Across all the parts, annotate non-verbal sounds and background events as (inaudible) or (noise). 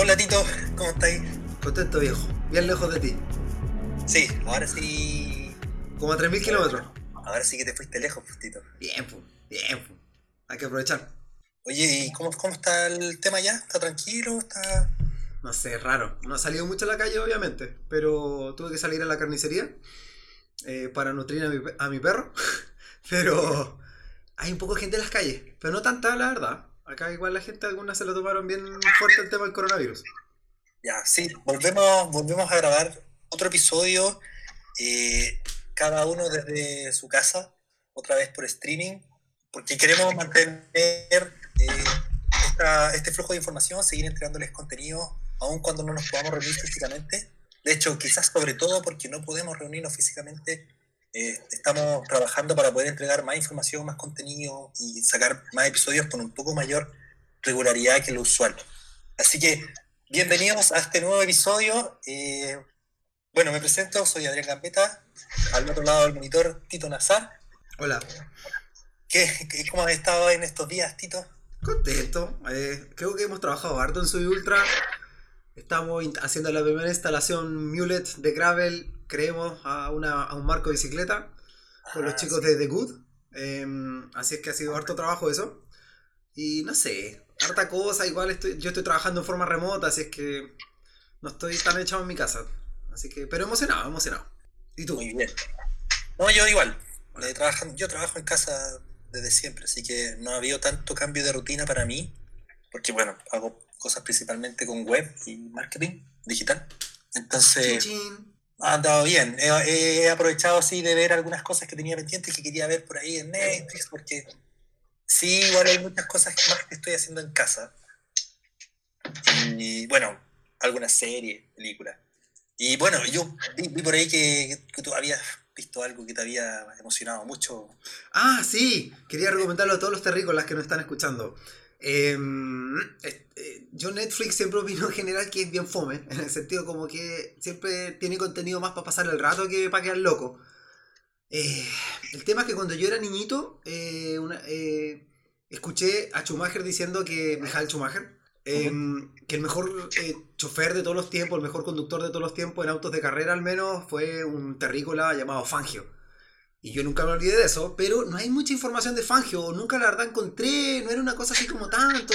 Hola Tito, ¿cómo estáis? Contento viejo, bien lejos de ti. Sí, ahora sí. Como a 3.000 kilómetros. Ahora sí que te fuiste lejos, pues, Tito. Bien, pues, bien, pues. Hay que aprovechar. Oye, ¿y cómo, cómo está el tema ya? ¿Está tranquilo? ¿Está.? No sé, raro. No ha salido mucho a la calle, obviamente, pero tuve que salir a la carnicería eh, para nutrir a mi, a mi perro. (laughs) pero hay un poco de gente en las calles, pero no tanta, la verdad. Acá igual la gente, algunas se lo tomaron bien fuerte el tema del coronavirus. Ya, sí, volvemos, volvemos a grabar otro episodio, eh, cada uno desde su casa, otra vez por streaming, porque queremos mantener eh, esta- este flujo de información, seguir entregándoles contenido, aun cuando no nos podamos reunir físicamente. De hecho, quizás sobre todo porque no podemos reunirnos físicamente, eh, estamos trabajando para poder entregar más información, más contenido y sacar más episodios con un poco mayor regularidad que lo usual. Así que Bienvenidos a este nuevo episodio. Eh, bueno, me presento, soy Adrián Gambetta, al otro lado del monitor Tito Nazar. Hola, ¿Qué, qué- cómo has estado en estos días, Tito? contento. eh, creo que hemos trabajado harto en Soy Ultra. Estamos haciendo la primera instalación Mulet de Gravel, creemos, a, una, a un marco de bicicleta con los Ah, chicos de The Good. Em, así es que ha sido harto trabajo eso. Y no sé, harta cosa. Igual estoy, yo estoy trabajando en forma remota, así es que no estoy tan echado en mi casa. Así que, pero emocionado, emocionado. ¿Y tú? Muy bien. No, yo igual. Eh, yo trabajo en casa desde siempre, así que no ha habido tanto cambio de rutina para mí, porque bueno, hago cosas principalmente con web y marketing digital. Entonces... Ha andado bien. He, he aprovechado así de ver algunas cosas que tenía pendientes que quería ver por ahí en Netflix, porque sí, igual hay muchas cosas más que estoy haciendo en casa. Y bueno, algunas series, películas. Y bueno, yo vi, vi por ahí que, que tú habías visto algo que te había emocionado mucho. Ah, sí, quería recomendarlo a todos los terrícolas que nos están escuchando. Em, eh, eh, yo Netflix siempre opino en general que es bien fome, (laughs) en el sentido como que siempre tiene contenido más para pasar el rato que para quedar loco. Eh, el tema es que cuando yo era niñito, eh, una- escuché a Schumacher diciendo que, Michael Schumacher, em, que el mejor chofer de todos los tiempos, el mejor conductor de todos los tiempos en autos de carrera al menos, fue un terrícola llamado Fangio. Y yo nunca me olvidé de eso, pero no hay mucha información de Fangio, nunca la verdad encontré, no era una cosa así como tanto.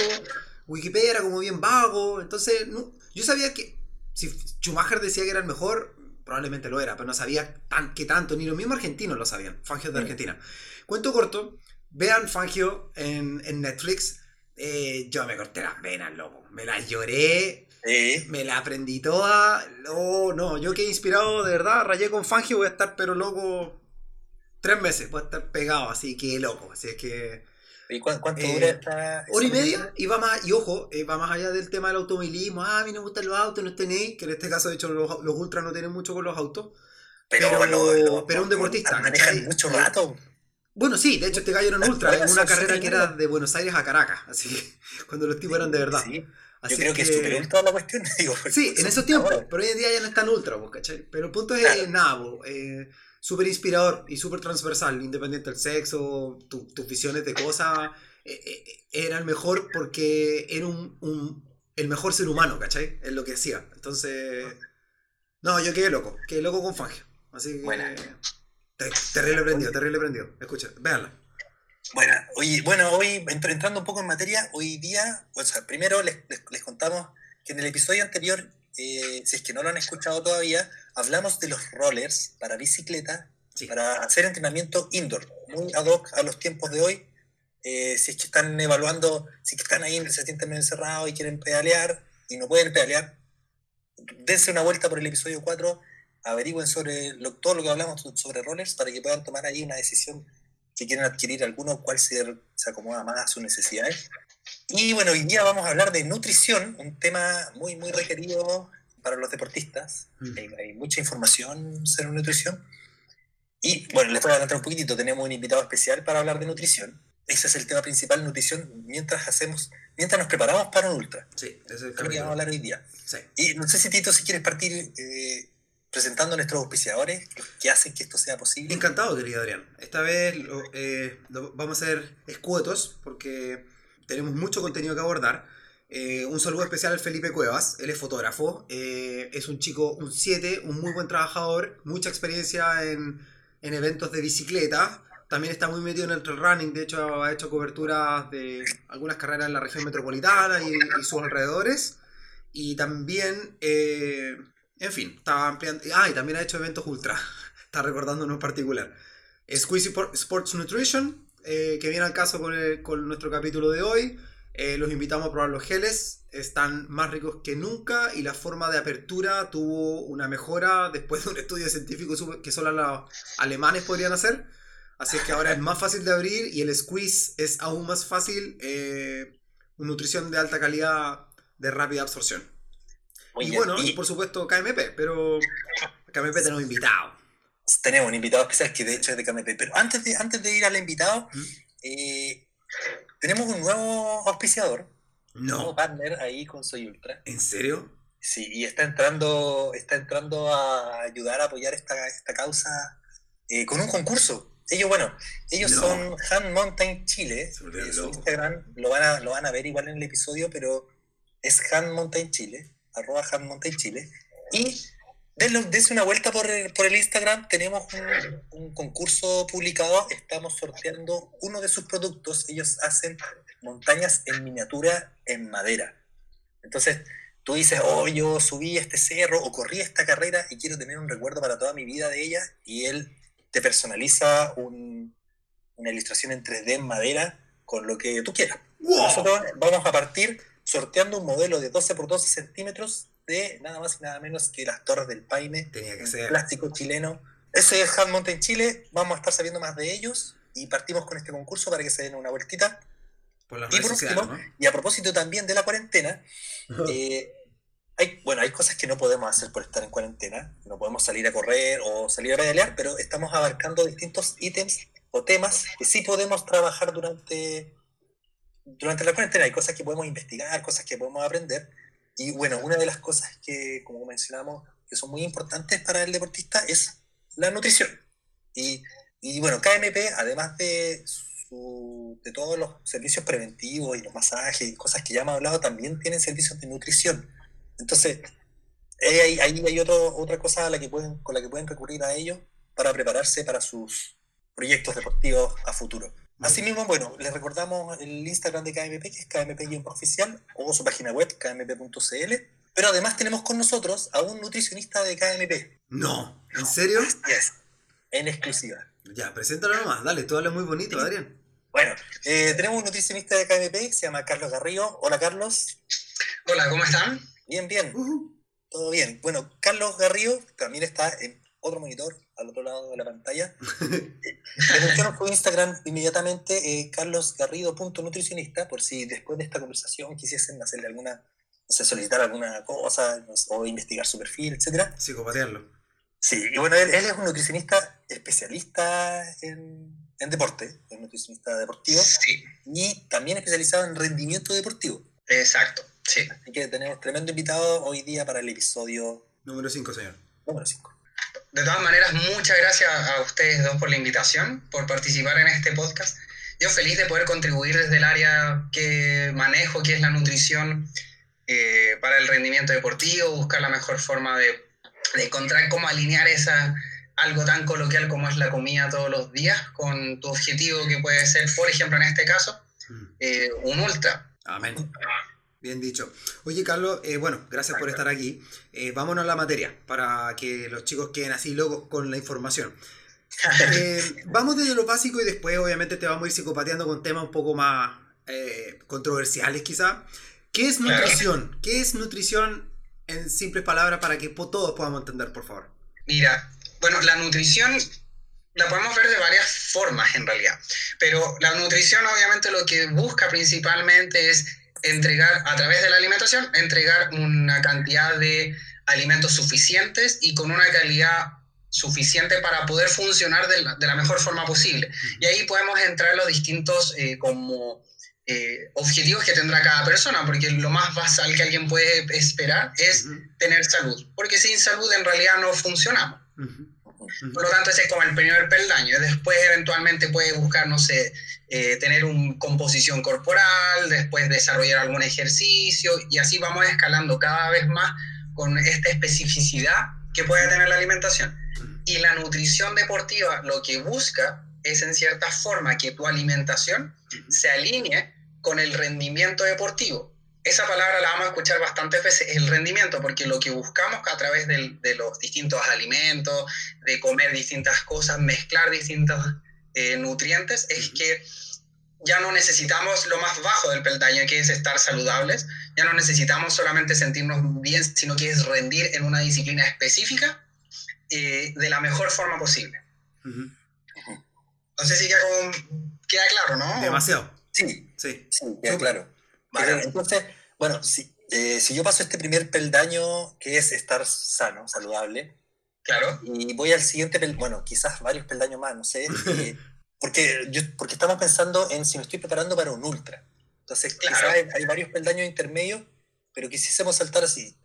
Wikipedia era como bien vago, entonces no- yo sabía que si Schumacher decía que era el mejor, probablemente lo era, pero no sabía tan, que tanto, ni los mismos argentinos lo sabían, Fangio de Mm. Argentina. Cuento corto, vean Fangio en, en Netflix, eh, yo me corté las venas, loco, me las lloré, Eh, me la aprendí toda. No, no, yo quedé inspirado, de verdad, rayé con Fangio, voy a estar pero loco tres meses, a estar pegado, así que loco. Así es que. ¿Y cuán- cuánto Eh, dura esta... Hora y media, y va más, y ojo, eh, va más allá del tema del automovilismo. Ah, a mí no me gustan los autos, no tenéis, que en este caso, de hecho, los, los ultras no tienen mucho con los autos. Pero, pero- pero un deportista, mucho rato. Bueno, sí, de hecho, este gallo era un ultra, en una carrera que era de Buenos Aires a Caracas, así que (laughs) cuando los tipos eran de verdad. Sí, Así yo creo que, es la cuestión. (laughs) Digo, Sí, en esos tiempos, pero hoy en día ya no están ultra, pues, ¿cachai? Pero el punto es, Claro. nada, pues, eh, súper inspirador y súper transversal, independiente del sexo, tu- tus visiones de cosas, eh, eh, era el mejor porque era un, un- el mejor ser humano, ¿cachai? Es lo que hacía. Entonces, no, yo quedé loco, quedé loco con Fangio. Así que, Buena. te- terrible prendido, terrible prendido. Escucha, véanla. Bueno, hoy, bueno, hoy entr- entrando un poco en materia, hoy día, o sea, primero les, les- les contamos que en el episodio anterior, eh, si es que no lo han escuchado todavía, hablamos de los rollers para bicicleta, Sí. para hacer entrenamiento indoor, muy ad hoc a los tiempos de hoy. Eh, si es que están evaluando, si es que están ahí, se sienten medio encerrados y quieren pedalear y no pueden pedalear, dense una vuelta por el episodio 4, averigüen sobre lo- todo lo que hablamos sobre rollers para que puedan tomar ahí una decisión si quieren adquirir alguno, cuál se, se acomoda más a sus necesidades. Y bueno, hoy día vamos a hablar de nutrición, un tema muy, muy requerido para los deportistas. Mm. Hay, hay mucha información sobre nutrición. Y bueno, les voy a adelantar un poquitito, tenemos un invitado especial para hablar de nutrición. Ese es el tema principal, nutrición, mientras hacemos, mientras nos preparamos para un ultra. Sí, es el lo que vamos a hablar hoy día. Sí. Y no sé si Tito, si quieres partir eh, presentando a nuestros auspiciadores, que hacen que esto sea posible. Encantado, querido Adrián. Esta vez eh, vamos a ser escuetos porque tenemos mucho contenido que abordar. Eh, un saludo especial al Felipe Cuevas, él es fotógrafo, eh, es un chico, un 7, un muy buen trabajador, mucha experiencia en, en, eventos de bicicleta, también está muy metido en el trail running, de hecho ha hecho coberturas de algunas carreras en la región metropolitana y, y sus alrededores, y también en fin, estaba ampliando. Ah, y también ha hecho eventos ultra. (laughs) Está recordando uno en particular. Squeezy Sports Nutrition, eh, que viene al caso con, nuestro capítulo de hoy. Eh, los invitamos a probar los geles. Están más ricos que nunca y la forma de apertura tuvo una mejora después de un estudio científico que solo los alemanes podrían hacer. Así es que ahora es más fácil de abrir y el squeeze es aún más fácil. Eh, nutrición de alta calidad de rápida absorción y bueno, y, por supuesto KMP, pero KMP tenemos invitado. Tenemos un invitado especial que de hecho es de KMP. Pero antes de, antes de ir al invitado, ¿Mm? eh, tenemos un nuevo auspiciador. Un nuevo partner ahí con Soy Ultra. ¿En serio? Sí, y está entrando, está entrando a ayudar a apoyar esta, esta causa eh, con un concurso. Ellos, bueno, ellos son Han Mountain Chile. Su Instagram lo van, a, lo van a ver igual en el episodio, pero es Han Mountain Chile arroba Chile. Y dense una vuelta por el, por el Instagram, tenemos un, concurso publicado, estamos sorteando uno de sus productos, ellos hacen montañas en miniatura en madera. Entonces, tú dices, oh, yo subí este cerro o corrí esta carrera y quiero tener un recuerdo para toda mi vida de ella, y él te personaliza una ilustración en 3D en madera con lo que tú quieras. Nosotros vamos a partir sorteando un modelo de 12 por 12 centímetros de nada más y nada menos que las Torres del Paine, Tenía que ser. plástico chileno. Ese es Hand Mountain Chile, vamos a estar sabiendo más de ellos y partimos con este concurso para que se den una vueltita. y por último, y a propósito también de la cuarentena, (laughs) eh, hay, bueno, hay cosas que no podemos hacer por estar en cuarentena, no podemos salir a correr o salir a pedalear, pero estamos abarcando distintos ítems o temas que sí podemos trabajar durante durante la cuarentena hay cosas que podemos investigar, cosas que podemos aprender. Y bueno, una de las cosas que, como mencionamos, que son muy importantes para el deportista es la nutrición. Y, y bueno, KMP, además de, su, de todos los servicios preventivos y los masajes y cosas que ya hemos hablado, también tienen servicios de nutrición. Entonces, ahí hay, hay otro, otra cosa a la que pueden, con la que pueden recurrir a ellos para prepararse para sus proyectos deportivos a futuro. Asimismo, bueno, les recordamos el Instagram de KMP, que es KMP-oficial, o su página web, kmp.cl. Pero además tenemos con nosotros a un nutricionista de KMP. No, ¿en serio? Yes, en exclusiva. Ya, preséntalo nomás, dale, tú hablas muy bonito, Adrián. Bueno, eh, tenemos un nutricionista de KMP, se llama Carlos Garrido. Hola, Carlos. Hola, ¿cómo están? Bien, bien. Todo bien. Bueno, Carlos Garrido también está en otro monitor al otro lado de la pantalla. (laughs) Denunciaron su Instagram inmediatamente, eh, carlosgarrido.nutricionista, por si después de esta conversación quisiesen hacerle alguna, solicitar alguna cosa o investigar su perfil, etc. Psicopatearlo. Sí, y bueno, él, es un nutricionista especialista en, en deporte, un nutricionista deportivo, sí. y también especializado en rendimiento deportivo. Exacto, sí. Así que tenemos tremendo invitado hoy día para el episodio... Número 5, señor. Número 5 de todas maneras, muchas gracias a ustedes dos por la invitación, por participar en este podcast. Yo feliz de poder contribuir desde el área que manejo, que es la nutrición eh, para el rendimiento deportivo, buscar la mejor forma de, encontrar cómo alinear esa, algo tan coloquial como es la comida todos los días con tu objetivo que puede ser, por ejemplo, en este caso, mm. eh, un ultra. Amén. Bien dicho. Oye, Carlos, eh, bueno, gracias por estar aquí. Eh, vámonos a la materia para que los chicos queden así locos con la información. (laughs) Eh, vamos desde lo básico y después, obviamente, te vamos a ir psicopateando con temas un poco más controversiales, quizá. ¿Qué es nutrición? ¿Qué es nutrición en simples palabras para que todos podamos entender, por favor? Mira, bueno, la nutrición la podemos ver de varias formas en realidad, pero la nutrición obviamente lo que busca principalmente es entregar, a través de la alimentación, entregar una cantidad de alimentos suficientes y con una calidad suficiente para poder funcionar de la, mejor forma posible. Y ahí podemos entrar los distintos, eh, como eh, objetivos que tendrá cada persona, porque lo más basal que alguien puede esperar es tener salud, porque sin salud en realidad no funcionamos. Por lo tanto, ese es como el primer peldaño. Después, eventualmente, puede buscar, no sé, eh, tener una composición corporal, después desarrollar algún ejercicio, y así vamos escalando cada vez más con esta especificidad que puede tener la alimentación. Y la nutrición deportiva lo que busca es, en cierta forma, que tu alimentación se alinee con el rendimiento deportivo esa palabra la vamos a escuchar bastantes veces, el rendimiento, porque lo que buscamos a través de, los distintos alimentos, de comer distintas cosas, mezclar distintos eh, nutrientes, es que ya no necesitamos lo más bajo del peldaño, que es estar saludables, ya no necesitamos solamente sentirnos bien, sino que es rendir en una disciplina específica eh, de la mejor forma posible. No sé si queda, queda claro, ¿no? Demasiado. Sí, sí, sí queda claro entonces, bueno, si, eh, si yo paso este primer peldaño, que es estar sano, saludable, claro. y voy al siguiente, bueno, quizás varios peldaños más, no sé, eh, (laughs) porque, yo, porque estamos pensando en si me estoy preparando para un ultra. Entonces, claro. quizás hay, varios peldaños intermedios, pero quisiésemos saltar así.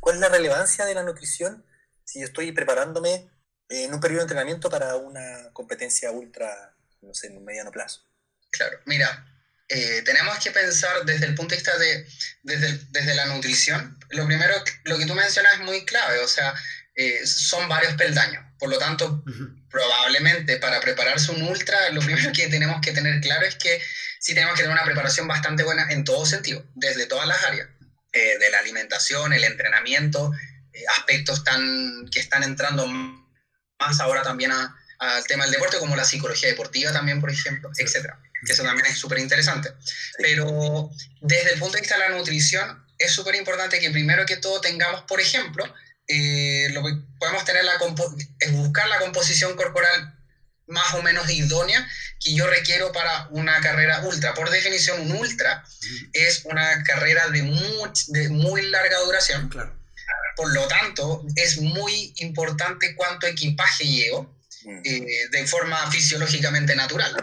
¿Cuál es la relevancia de la nutrición si yo estoy preparándome en un periodo de entrenamiento para una competencia ultra, no sé, en un mediano plazo? Claro, mira, eh, tenemos que pensar desde el punto de vista de desde, desde, la nutrición. Lo primero, lo que tú mencionas es muy clave, o sea, eh, son varios peldaños. Por lo tanto, probablemente para prepararse un ultra, lo primero que tenemos que tener claro es que sí tenemos que tener una preparación bastante buena en todo sentido, desde todas las áreas, eh, de la alimentación, el entrenamiento, aspectos tan, que están entrando más ahora también al tema del deporte, como la psicología deportiva también, por ejemplo, etcétera que eso también es súper interesante. Pero desde el punto de vista de la nutrición, es súper importante que primero que todo tengamos, por ejemplo, eh, lo que podemos tener la es buscar la composición corporal más o menos idónea que yo requiero para una carrera ultra. Por definición, un ultra es una carrera de muy, de muy larga duración. Claro. Por lo tanto, es muy importante cuánto equipaje llevo eh, de forma fisiológicamente natural.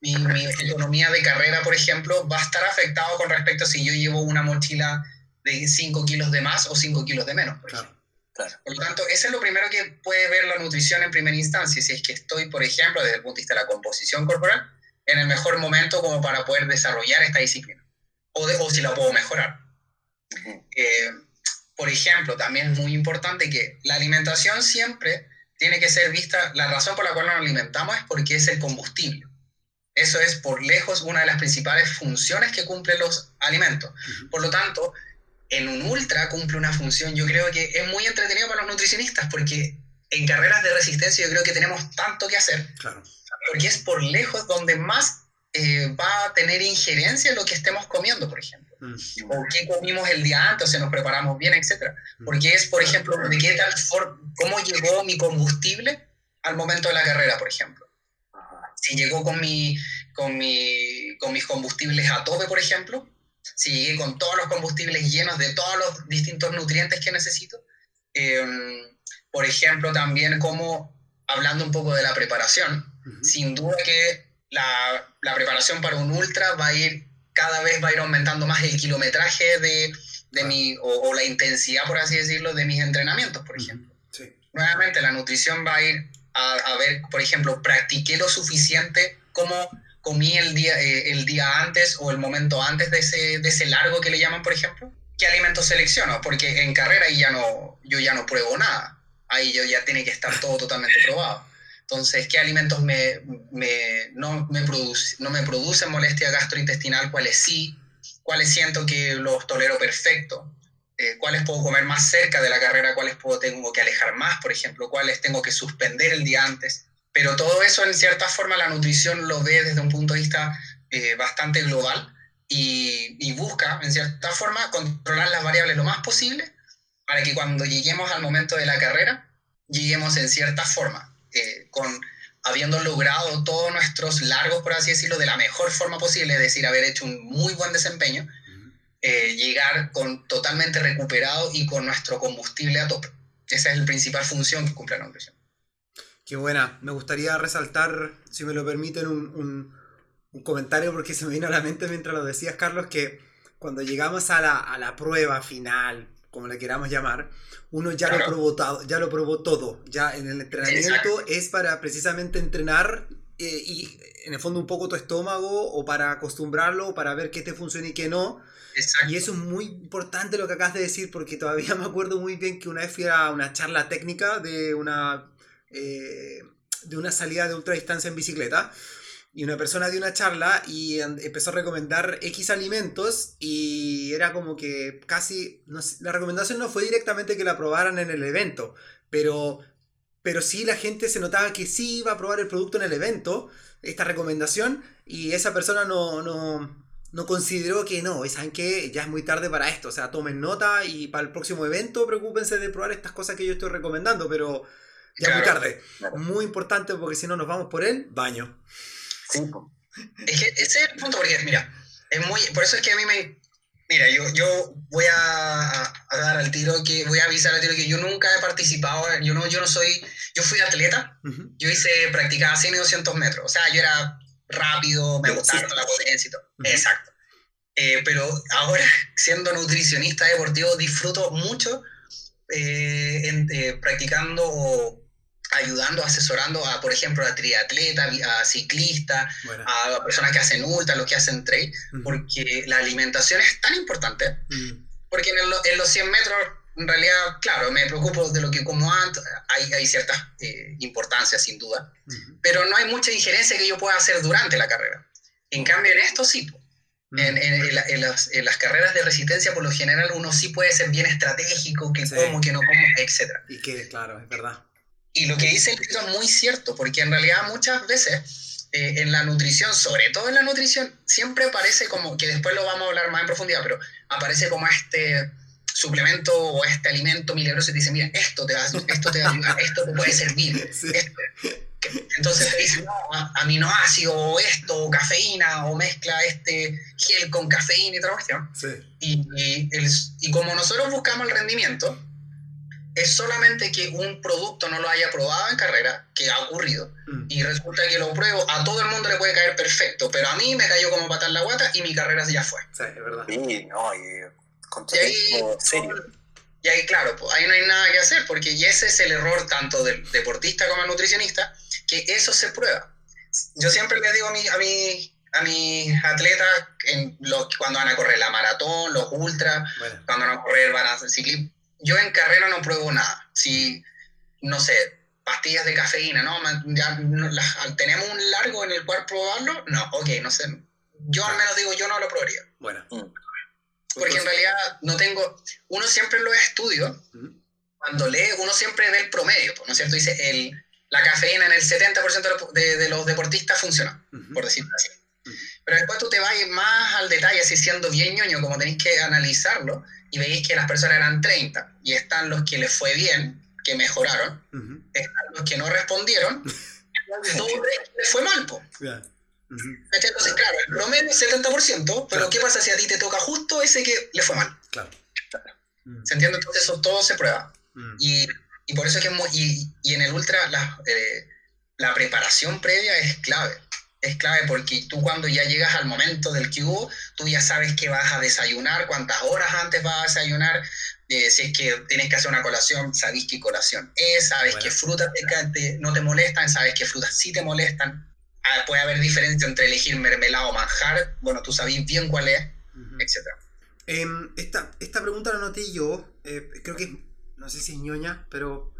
Mi, mi, economía de carrera, por ejemplo, va a estar afectado con respecto a si yo llevo una mochila de 5 kilos de más o 5 kilos de menos. Por, claro, por lo tanto, eso es lo primero que puede ver la nutrición en primera instancia, si es que estoy, por ejemplo, desde el punto de vista de la composición corporal, en el mejor momento como para poder desarrollar esta disciplina, o, de, o si la puedo mejorar. Eh, por ejemplo, también es muy importante que la alimentación siempre tiene que ser vista, la razón por la cual nos alimentamos es porque es el combustible. Eso es por lejos una de las principales funciones que cumplen los alimentos. Por lo tanto, en un ultra cumple una función, yo creo que es muy entretenido para los nutricionistas, porque en carreras de resistencia yo creo que tenemos tanto que hacer, porque es por lejos donde más eh, va a tener injerencia en lo que estemos comiendo, por ejemplo. O qué comimos el día antes, o si nos preparamos bien, etc. Porque es, por ejemplo, de qué tal cómo llegó mi combustible al momento de la carrera, por ejemplo. Si llegó con, mi, con, mi, con mis combustibles a tope, por ejemplo. Si llegué con todos los combustibles llenos de todos los distintos nutrientes que necesito. Em, por ejemplo, también como, hablando un poco de la preparación, sin duda que la, la, preparación para un ultra va a ir, cada vez va a ir aumentando más el kilometraje de, de mi, o, la intensidad, por así decirlo, de mis entrenamientos, por ejemplo. Nuevamente, la nutrición va a ir a, ver, por ejemplo, practiqué lo suficiente como comí el día, eh, el día antes o el momento antes de ese, de ese largo que le llaman, por ejemplo. ¿Qué alimentos selecciono? Porque en carrera ahí ya no, yo ya no pruebo nada. Ahí yo ya tiene que estar todo totalmente probado. Entonces, ¿qué alimentos me, no, me produce, producen molestia gastrointestinal? ¿Cuáles sí? ¿Cuáles siento que los tolero perfecto? Eh, ¿Cuáles puedo comer más cerca de la carrera? ¿Cuáles puedo, tengo que alejar más, por ejemplo? ¿Cuáles tengo que suspender el día antes? Pero todo eso, en cierta forma, la nutrición lo ve desde un punto de vista eh, bastante global y busca, en cierta forma, controlar las variables lo más posible para que cuando lleguemos al momento de la carrera, lleguemos en cierta forma eh, con habiendo logrado todos nuestros largos, por así decirlo, de la mejor forma posible, es decir, haber hecho un muy buen desempeño, eh, llegar con totalmente recuperado y con nuestro combustible a tope. Esa es la principal función que cumple la nutrición. Qué buena. Me gustaría resaltar, si me lo permiten, un, un comentario porque se me vino a la mente mientras lo decías, Carlos, que cuando llegamos a la, a la prueba final, como le queramos llamar, uno ya, lo probó todo, ya lo probó todo. Ya en el entrenamiento es para precisamente entrenar eh, y en el fondo un poco tu estómago o para acostumbrarlo, para ver qué te funciona y qué no. Y eso es muy importante lo que acabas de decir porque todavía (laughs) me acuerdo muy bien que una vez fui a una charla técnica de una, eh, de una salida de ultradistancia en bicicleta y una persona dio una charla y empezó a recomendar X alimentos y era como que casi, la recomendación no fue directamente que la probaran en el evento, pero, pero sí la gente se notaba que sí iba a probar el producto en el evento, esta recomendación, y esa persona no, no, no consideró que no, saben que ya es muy tarde para esto, o sea, tomen nota y para el próximo evento preocúpense de probar estas cosas que yo estoy recomendando, pero ya es muy tarde. Muy importante porque si no nos vamos por el baño. Es que ese es el punto, porque mira, es muy, por eso es que a mí me... Mira, yo, yo voy a, dar al tiro que, voy a avisar al tiro que yo nunca he participado, yo no, yo no soy, yo fui atleta, yo hice, practicaba 100 y 200 metros, o sea, yo era rápido, me gustaba la potencia y todo, exacto. Eh, pero ahora, (laughs) siendo nutricionista deportivo, disfruto mucho eh, eh, practicando o ayudando, asesorando a, por ejemplo, a triatleta, a ciclista, a personas que hacen ultra, los que hacen trail, porque la alimentación es tan importante, porque en, los 100 metros, en realidad, claro, me preocupo de lo que como antes, hay, hay ciertas eh, importancias sin duda, pero no hay mucha injerencia que yo pueda hacer durante la carrera. En cambio, en esto sí. En, en, las, en, las, carreras de resistencia, por lo general, uno sí puede ser bien estratégico, que como, que no como, etc. Y que, claro, es verdad. Y lo que dice el libro es muy cierto, porque en realidad muchas veces eh, en la nutrición, sobre todo en la nutrición, siempre aparece como, que después lo vamos a hablar más en profundidad, pero aparece como este suplemento o este alimento milagroso y te dice, mira, esto te va, esto te va a ayudar, esto te puede servir. (laughs) Entonces te dice, no, aminoácido, o esto, o cafeína, o mezcla este gel con cafeína y otra cuestión. Y, y, y como nosotros buscamos el rendimiento, es solamente que un producto no lo haya probado en carrera, que ha ocurrido, mm. y resulta que lo pruebo, a todo el mundo le puede caer perfecto, pero a mí me cayó como patar la guata y mi carrera ya fue. Sí, es verdad. Sí, no, y, y ahí, y ahí, claro, pues, ahí no hay nada que hacer, porque ese es el error tanto del deportista como del nutricionista, que eso se prueba. Yo siempre les digo a, mi, a, mi, a mis atletas, en los, cuando van a correr la maratón, los ultra, cuando van a correr, van a hacer ciclismo, yo en carrera no pruebo nada. Si, no sé, pastillas de cafeína, ¿no? Ya, ¿Tenemos un largo en el cual probarlo? No, ok, no sé. Yo al menos digo, yo no lo probaría. Bueno. Mm. Porque en realidad no tengo, uno siempre lo estudio, cuando lee, uno siempre ve el promedio, ¿no es cierto? Dice, el, la cafeína en el 70% de, los deportistas funciona, por decirlo así. Pero después tú te vas más al detalle, así siendo bien ñoño, como tenéis que analizarlo, y veis que las personas eran 30 y están los que les fue bien, que mejoraron, están los que no respondieron, (laughs) y les fue mal. Po. Entonces, claro, el promedio es 70%, pero ¿qué pasa si a ti te toca justo ese que le fue mal? Claro. ¿Se entiende? Entonces eso todo se prueba. y, y, por eso es que y, y en el ultra la, eh, la preparación previa es clave es clave porque tú cuando ya llegas al momento del cubo, tú ya sabes que vas a desayunar, cuántas horas antes vas a desayunar, eh, si es que tienes que hacer una colación, sabes qué colación es, sabes qué frutas te, no te molestan, sabes qué frutas sí te molestan. Ah, puede haber diferencia entre elegir mermelada o manjar, bueno, tú sabes bien cuál es, etc. Em, esta, esta pregunta la noté yo, eh, creo que, no sé si es ñoña, pero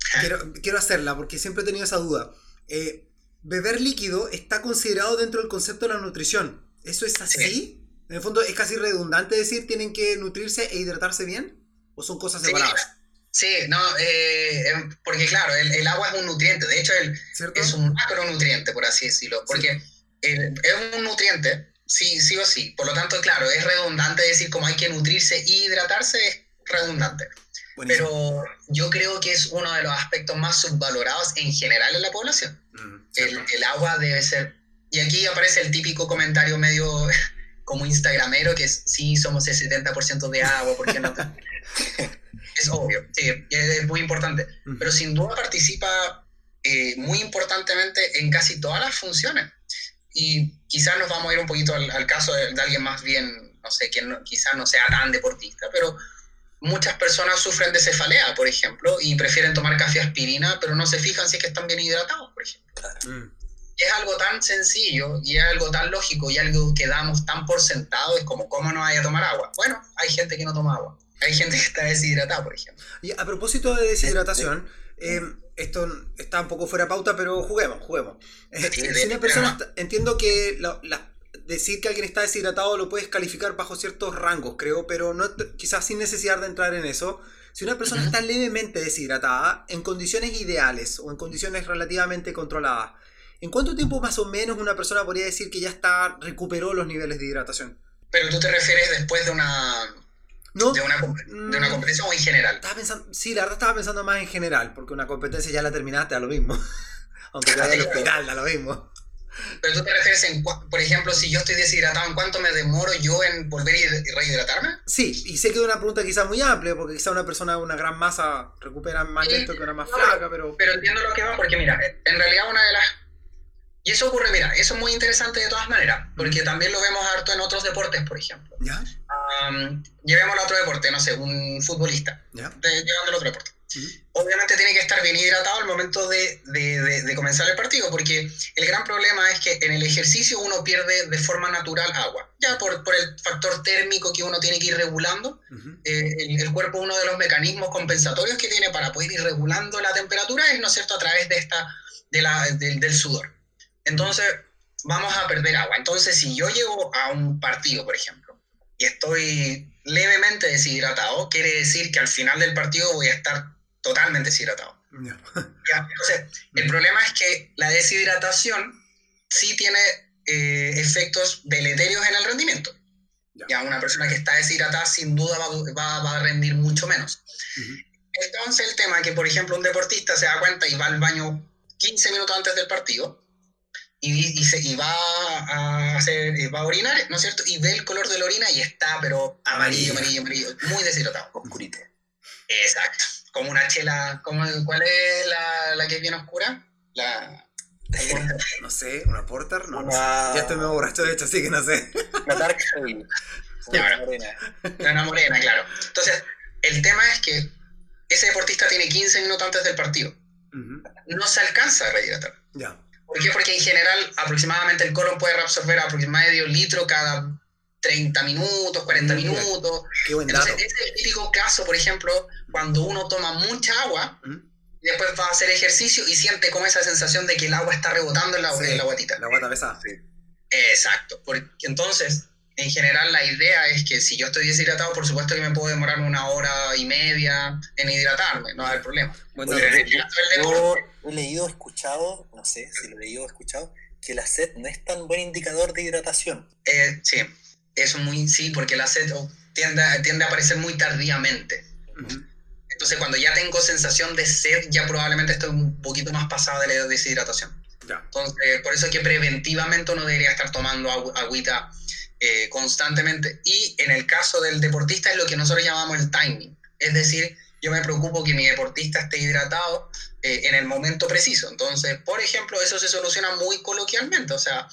(laughs) quiero, quiero hacerla porque siempre he tenido esa duda. Eh, beber líquido está considerado dentro del concepto de la nutrición. ¿Eso es así? En el fondo es casi redundante decir tienen que nutrirse e hidratarse bien. ¿O son cosas separadas? Sí, no, eh, em, porque claro, el, agua es un nutriente. De hecho, el, es un macronutriente, por así decirlo. Porque es un nutriente, sí, sí o sí. Por lo tanto, claro, es redundante decir como hay que nutrirse e hidratarse, es redundante. Pero yo creo que es uno de los aspectos más subvalorados en general en la población. Mm, el, agua debe ser... Y aquí aparece el típico comentario medio (laughs) como instagramero, que es, sí, somos el 70% de agua, porque no? (laughs) es obvio, es muy importante. Pero sin duda participa eh, muy importantemente en casi todas las funciones. y quizás nos vamos a ir un poquito al, caso de, alguien más bien, no sé, que quizás no sea tan deportista, pero muchas personas sufren de cefalea, por ejemplo, y prefieren tomar café aspirina, pero no se fijan si es que están bien hidratados, por ejemplo. Mm. Es algo tan sencillo y es algo tan lógico y algo que damos tan por sentado, es como, ¿cómo no vaya a tomar agua? Bueno, hay gente que no toma agua. Hay gente que está deshidratada, por ejemplo. Y a propósito de deshidratación, eh, esto está un poco fuera de pauta, pero juguemos, juguemos. Eh, si una persona, entiendo que decir que alguien está deshidratado lo puedes calificar bajo ciertos rangos, creo, pero no, quizás sin necesidad de entrar en eso. Si una persona está levemente deshidratada, en condiciones ideales o en condiciones relativamente controladas, ¿en cuánto tiempo más o menos una persona podría decir que ya está recuperó los niveles de hidratación? Pero tú te refieres después de una ¿De, una, ¿De una mm. competencia o en general? Estaba pensando, sí, la verdad estaba pensando más en general, porque una competencia ya la terminaste a lo mismo. (laughs) Aunque te vaya al hospital, a lo mismo. Pero tú te refieres en, por ejemplo, si yo estoy deshidratado, ¿en cuánto me demoro yo en volver a rehidratarme? Sí, y sé que es una pregunta quizás muy amplia, porque quizás una persona de una gran masa recupera más lento que una más flaca, pero... Pero entiendo lo que va, porque mira, en realidad una de las y eso ocurre, mira, eso es muy interesante de todas maneras, porque también lo vemos harto en otros deportes, por ejemplo. ¿Ya? llevémoslo a otro deporte, no sé, un futbolista, ¿Ya? llevándolo a otro deporte. Obviamente tiene que estar bien hidratado al momento de, de, de, comenzar el partido, porque el gran problema es que en el ejercicio uno pierde de forma natural agua, ya por, por el factor térmico que uno tiene que ir regulando. Eh, el, el, cuerpo, uno de los mecanismos compensatorios que tiene para poder ir regulando la temperatura es, ¿no es cierto?, a través de esta, de la, del sudor. Entonces, vamos a perder agua. Entonces, si yo llego a un partido, por ejemplo, y estoy levemente deshidratado, quiere decir que al final del partido voy a estar totalmente deshidratado. Entonces, el problema es que la deshidratación sí tiene eh, efectos deleterios en el rendimiento. Ya. una persona que está deshidratada sin duda va, va, a rendir mucho menos. Entonces el tema es que, por ejemplo, un deportista se da cuenta y va al baño 15 minutos antes del partido, y, se, y va a hacer, va a orinar, ¿no es cierto? Y ve el color de la orina y está, pero amarillo, amarillo, amarillo, muy deshidratado. Oscurito. Exacto. Como una chela, como, ¿cuál es la, la que es bien oscura? La... (laughs) no sé, una porter, no, Ya estoy medio borracho de hecho, así que no sé. (laughs) Una dark Una morena. Una morena, claro. Entonces, el tema es que ese deportista tiene 15 minutos antes del partido. No se alcanza a rehidratar. Ya. ¿Por qué? Porque en general aproximadamente el colon puede reabsorber aproximadamente medio litro cada 30 minutos, 40 minutos. Qué buen Entonces, ese es el típico caso, por ejemplo, cuando uno toma mucha agua, y después va a hacer ejercicio y siente como esa sensación de que el agua está rebotando en la, en la guatita. La guata pesada, sí. Exacto. Porque entonces, en general la idea es que si yo estoy deshidratado, por supuesto que me puedo demorar una hora y media en hidratarme, no va a haber problema. Bueno, yo, he leído, escuchado, no sé si lo he leído o escuchado, que la sed no es tan buen indicador de hidratación. Eh, sí, eso muy, sí, porque la sed tiende, tiende a aparecer muy tardíamente. Entonces, cuando ya tengo sensación de sed, ya probablemente estoy un poquito más pasado de la deshidratación. Entonces, por eso es que preventivamente uno debería estar tomando agüita eh, constantemente. Y en el caso del deportista es lo que nosotros llamamos el timing. Es decir, yo me preocupo que mi deportista esté hidratado eh, en el momento preciso. Entonces, por ejemplo, eso se soluciona muy coloquialmente. O sea,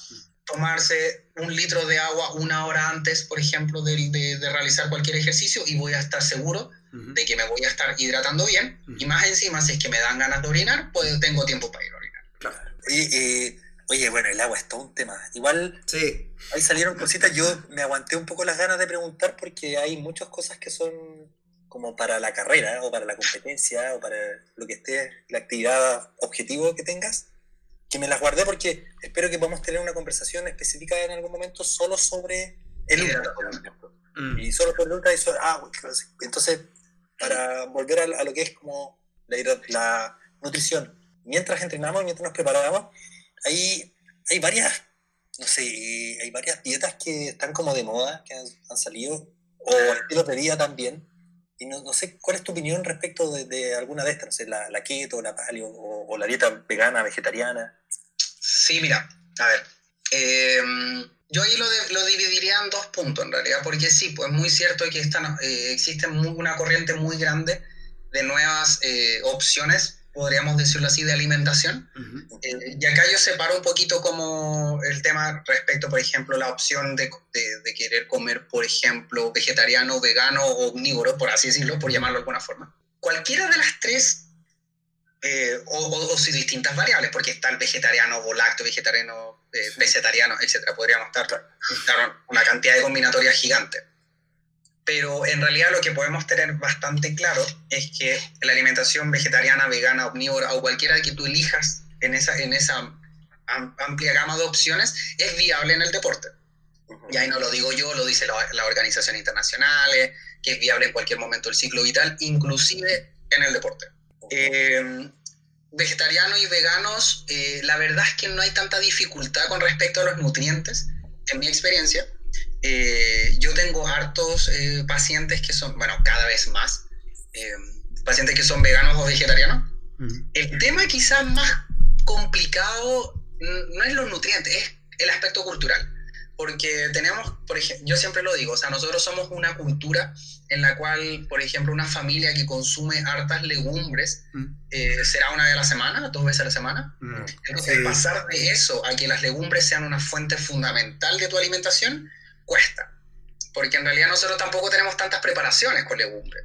tomarse un litro de agua una hora antes, por ejemplo, de, de, realizar cualquier ejercicio y voy a estar seguro de que me voy a estar hidratando bien. Y más encima, si es que me dan ganas de orinar, pues tengo tiempo para ir a orinar. Claro. Y, Oye, bueno, el agua es todo un tema. Igual sí. ahí salieron cositas. Yo me aguanté un poco las ganas de preguntar porque hay muchas cosas que son como para la carrera o para la competencia o para lo que esté, la actividad objetivo que tengas, que me las guardé porque espero que podamos tener una conversación específica en algún momento solo sobre el ultra, por ejemplo. Mm. Y solo sobre el ultra y sobre, ah, entonces, para volver a, lo que es como la, la nutrición, mientras entrenamos, mientras nos preparamos, hay, hay varias, no sé, hay varias dietas que están como de moda, que han, salido, o estilos de vida también. Y no, no, sé cuál es tu opinión respecto de, alguna de estas, no sé, la, la keto, la paleo o, la dieta vegana, vegetariana. Sí, mira, a ver. Em, yo ahí lo, lo, dividiría en dos puntos, en realidad, porque sí, pues es muy cierto que están, eh, existe una corriente muy grande de nuevas eh, opciones podríamos decirlo así, de alimentación. Eh, y acá yo separo un poquito como el tema respecto, por ejemplo, la opción de, de, querer comer, por ejemplo, vegetariano, vegano o omnívoro, por así decirlo, por llamarlo de alguna forma. Cualquiera de las tres, eh, o, o, si distintas variables, porque está el vegetariano, volacto, vegetariano, eh, vegetariano, etcétera, podríamos estar, una cantidad de combinatorias gigante pero en realidad lo que podemos tener bastante claro es que la alimentación vegetariana, vegana, omnívora o cualquiera que tú elijas en esa, en esa amplia gama de opciones es viable en el deporte. Y ahí no lo digo yo, lo dice las la organizaciones internacionales, que es viable en cualquier momento del ciclo vital, inclusive en el deporte. Eh, vegetarianos y veganos, eh, la verdad es que no hay tanta dificultad con respecto a los nutrientes, en mi experiencia. Eh, yo tengo hartos eh, pacientes que son, bueno, cada vez más, eh, pacientes que son veganos o vegetarianos. El tema quizás más complicado no es los nutrientes, es el aspecto cultural. Porque tenemos, por ejemplo, yo siempre lo digo, o sea, nosotros somos una cultura en la cual, por ejemplo, una familia que consume hartas legumbres será una vez a la semana, dos veces a la semana. Entonces, pasar de eso a que las legumbres sean una fuente fundamental de tu alimentación, cuesta. Porque en realidad nosotros tampoco tenemos tantas preparaciones con legumbres.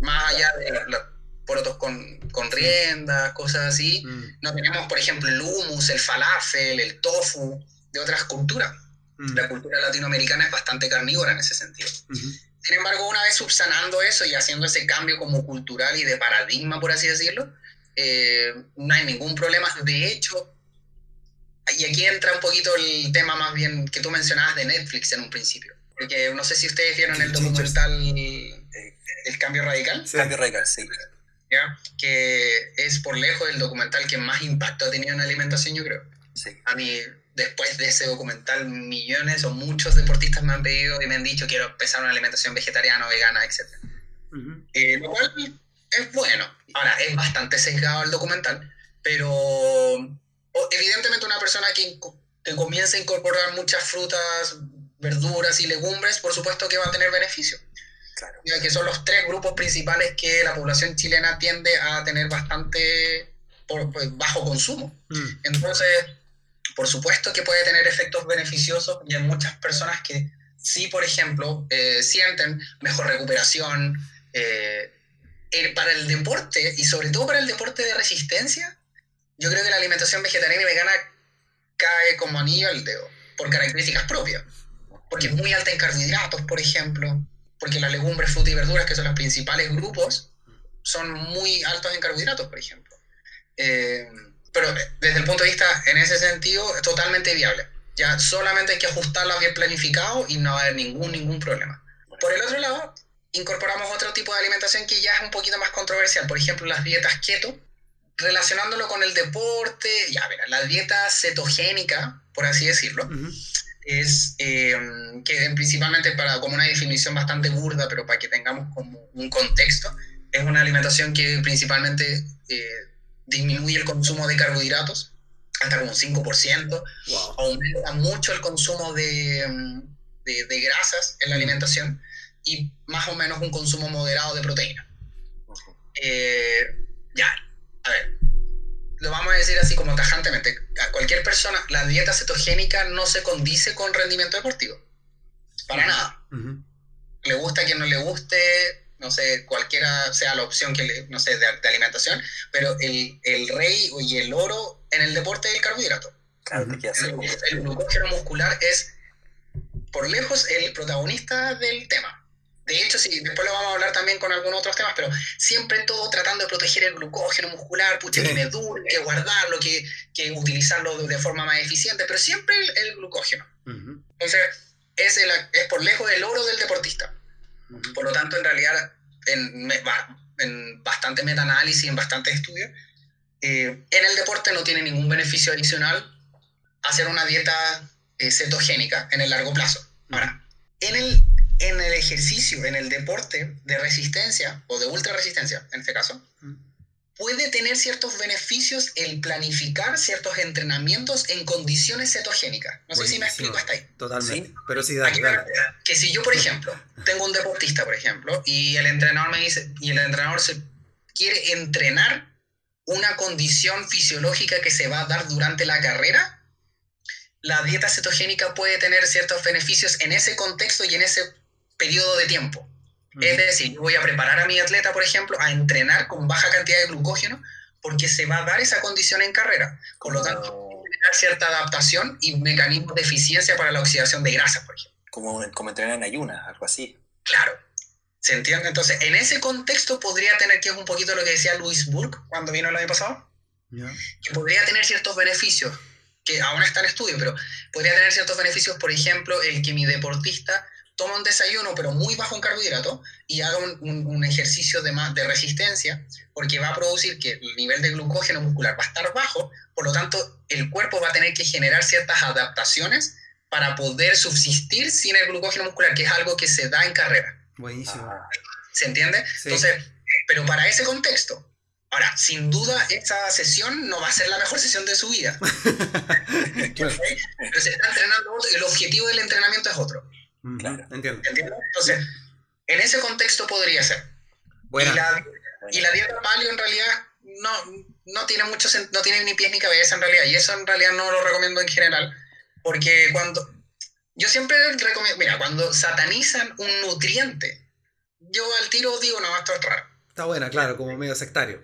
Más allá de los porotos con, con riendas, cosas así. Mm. No tenemos, por ejemplo, el hummus, el falafel, el tofu, de otras culturas. Mm. La cultura latinoamericana es bastante carnívora en ese sentido. Sin embargo, una vez subsanando eso y haciendo ese cambio como cultural y de paradigma, por así decirlo, eh, no hay ningún problema. De hecho, y aquí entra un poquito el tema más bien que tú mencionabas de Netflix en un principio. Porque no sé si ustedes vieron el documental El Cambio Radical. Sí. Cambio Radical, sí. ¿Ya? Que es por lejos el documental que más impacto ha tenido en la alimentación, yo creo. Sí. A mí, después de ese documental, millones o muchos deportistas me han pedido y me han dicho quiero empezar una alimentación vegetariana, vegana, etc. Eh, lo cual es bueno. Ahora, es bastante sesgado el documental, pero evidentemente una persona que, que comienza a incorporar muchas frutas, verduras y legumbres, por supuesto que va a tener beneficio. Claro. Ya que son los tres grupos principales que la población chilena tiende a tener bastante por, pues, bajo consumo. Mm. Entonces, por supuesto que puede tener efectos beneficiosos y hay muchas personas que sí, por ejemplo, eh, sienten mejor recuperación. Eh, para el deporte y sobre todo para el deporte de resistencia, yo creo que la alimentación vegetariana y vegana cae como anillo al dedo, por características propias. Porque es muy alta en carbohidratos, por ejemplo, porque las legumbres, frutas y verduras, que son los principales grupos, son muy altos en carbohidratos, por ejemplo. Eh, pero desde el punto de vista, en ese sentido, es totalmente viable. Ya solamente hay que ajustarla bien planificado y no va a haber ningún, ningún problema. Por el otro lado, incorporamos otro tipo de alimentación que ya es un poquito más controversial. Por ejemplo, las dietas keto, relacionándolo con el deporte, ya verá, la dieta cetogénica, por así decirlo, es eh, que principalmente para, como una definición bastante burda, pero para que tengamos como un contexto, es una alimentación que principalmente eh, disminuye el consumo de carbohidratos hasta como un 5%, aumenta mucho el consumo de, de, grasas en la alimentación y más o menos un consumo moderado de proteína. Eh, ya, a ver, lo vamos a decir así como tajantemente, a cualquier persona, la dieta cetogénica no se condice con rendimiento deportivo. Para nada. Le gusta a quien no le guste, no sé, cualquiera sea la opción que le, no sé, de, alimentación, pero el, el, rey y el oro en el deporte es el carbohidrato. Claro, el, el glucógeno muscular es por lejos el protagonista del tema. De hecho, sí, después lo vamos a hablar también con algunos otros temas, pero siempre todo tratando de proteger el glucógeno muscular, pucha, que me dure, que guardarlo, que, que, utilizarlo de forma más eficiente, pero siempre el, glucógeno. Entonces, es, el, es por lejos el oro del deportista. Por lo tanto, en realidad, en, en bastante metaanálisis, en bastante estudios, eh, en el deporte no tiene ningún beneficio adicional hacer una dieta eh, cetogénica en el largo plazo. Ahora, en el en el ejercicio, en el deporte de resistencia o de ultra resistencia, en este caso, puede tener ciertos beneficios el planificar ciertos entrenamientos en condiciones cetogénicas. No sé si me explico hasta ahí. Totalmente. Pero sí, dale, Que si yo, por ejemplo, tengo un deportista, por ejemplo, y el entrenador me dice, y el entrenador se quiere entrenar una condición fisiológica que se va a dar durante la carrera, la dieta cetogénica puede tener ciertos beneficios en ese contexto y en ese periodo de tiempo. Es decir, yo voy a preparar a mi atleta, por ejemplo, a entrenar con baja cantidad de glucógeno porque se va a dar esa condición en carrera. Por lo tanto, tener cierta adaptación y mecanismos de eficiencia para la oxidación de grasa, por ejemplo. Como, como entrenar en ayunas, algo así. Claro. ¿Se entiende? Entonces, en ese contexto podría tener, que es un poquito lo que decía Luis Burke cuando vino el año pasado, que podría tener ciertos beneficios, que aún está en estudio, pero podría tener ciertos beneficios, por ejemplo, el que mi deportista toma un desayuno, pero muy bajo en carbohidratos, y haga un, un, ejercicio de, más, de resistencia, porque va a producir que el nivel de glucógeno muscular va a estar bajo, por lo tanto, el cuerpo va a tener que generar ciertas adaptaciones para poder subsistir sin el glucógeno muscular, que es algo que se da en carrera. Buenísimo. ¿Se entiende? Entonces, pero para ese contexto, ahora, sin duda, esa sesión no va a ser la mejor sesión de su vida. (laughs) (laughs) Pero se está entrenando el objetivo del entrenamiento es otro. Claro. Entiendo. Entonces, en ese contexto podría ser. Y, la, y la dieta paleo en realidad no, no tiene mucho no tiene ni pies ni cabeza en realidad. Y eso en realidad no lo recomiendo en general. Porque cuando. Yo siempre recomiendo. Mira, cuando satanizan un nutriente, yo al tiro digo, no, esto es raro. Está buena, claro, como medio sectario.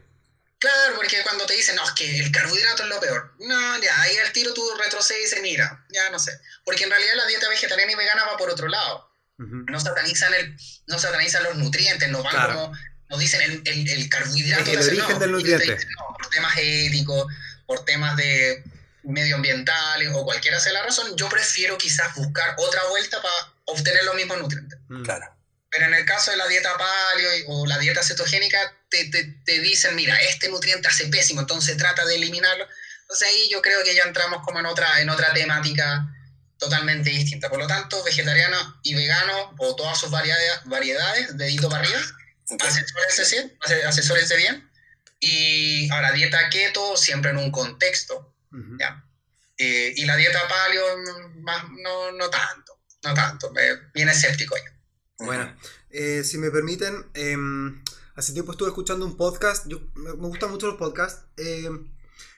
Claro, porque cuando te dicen, no, es que el carbohidrato es lo peor. No, ya, ahí al tiro tú retrocedes y dices, mira, ya no sé. Porque en realidad la dieta vegetariana y vegana va por otro lado. no, satanizan el, no satanizan los nutrientes, no van como, nos dicen el, el, el carbohidrato. El, origen del nutriente. por temas éticos, por temas de medioambientales o cualquiera sea la razón, yo prefiero quizás buscar otra vuelta para obtener los mismos nutrientes. Mm. Claro. Pero en el caso de la dieta paleo o la dieta cetogénica, te, te, te, dicen, mira, este nutriente hace pésimo, entonces trata de eliminarlo. Entonces ahí yo creo que ya entramos como en otra, en otra temática totalmente distinta. Por lo tanto, vegetariano y vegano, o todas sus variedades, variedades dedito para arriba, asesórense, asesórense bien. Y ahora, dieta keto, siempre en un contexto. ¿ya? Eh, y la dieta paleo, más, no, no tanto, no tanto, me viene escéptico ahí. Bueno, eh, si me permiten, eh, hace tiempo estuve escuchando un podcast, yo, me, me gustan mucho los podcasts, eh,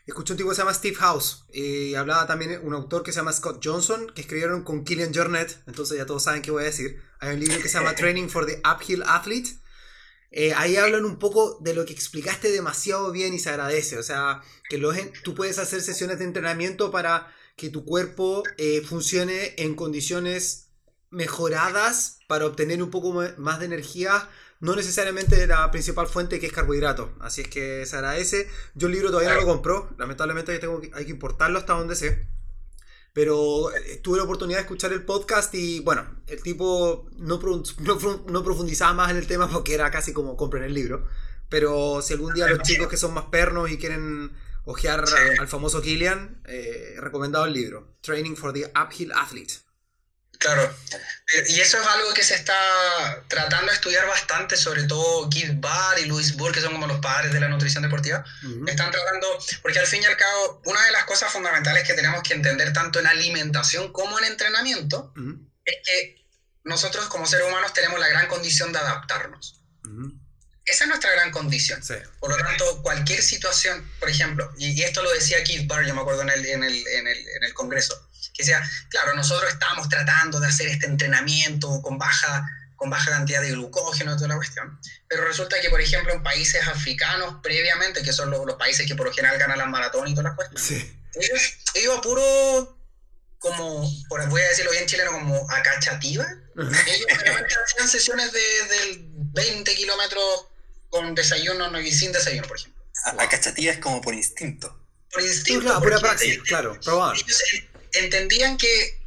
escuché un tipo que se llama Steve House, y hablaba también un autor que se llama Scott Johnson, que escribieron con Killian Jornet, entonces ya todos saben qué voy a decir, hay un libro que se llama (laughs) Training for the Uphill Athlete, eh, ahí hablan un poco de lo que explicaste demasiado bien y se agradece, o sea, que los, tú puedes hacer sesiones de entrenamiento para que tu cuerpo eh, funcione en condiciones mejoradas para obtener un poco más de energía, no necesariamente de la principal fuente que es carbohidrato. Así es que se agradece. Yo el libro todavía no lo compro, lamentablemente tengo que, hay que importarlo hasta donde sé. Pero eh, tuve la oportunidad de escuchar el podcast y bueno, el tipo no, no, profundizaba más en el tema porque era casi como compren el libro. Pero si algún día los chicos que son más pernos y quieren ojear al famoso Killian, eh, recomendado el libro, Training for the Uphill Athlete. Claro, y eso es algo que se está tratando de estudiar bastante, sobre todo Keith Barr y Louis Bull, que son como los padres de la nutrición deportiva. Están tratando, porque al fin y al cabo, una de las cosas fundamentales que tenemos que entender tanto en alimentación como en entrenamiento es que nosotros como seres humanos tenemos la gran condición de adaptarnos. Esa es nuestra gran condición. Por lo tanto, cualquier situación, por ejemplo, y, esto lo decía Keith Barr, yo me acuerdo en el, en el, en el, en el Congreso, que sea, claro, nosotros estamos tratando de hacer este entrenamiento con baja, con baja cantidad de glucógeno y toda la cuestión, pero resulta que, por ejemplo, en países africanos previamente, que son los, los países que por lo general ganan las maratones y todas las cuestiones, ellos, ellos a puro como, por, voy a decirlo bien chileno, como acachativa. Ellos hacían sesiones de, de 20 kilómetros con desayuno y sin desayuno, por ejemplo. Acachativa es como por instinto. Por instinto. Claro, pura praxis, claro, probar entendían que,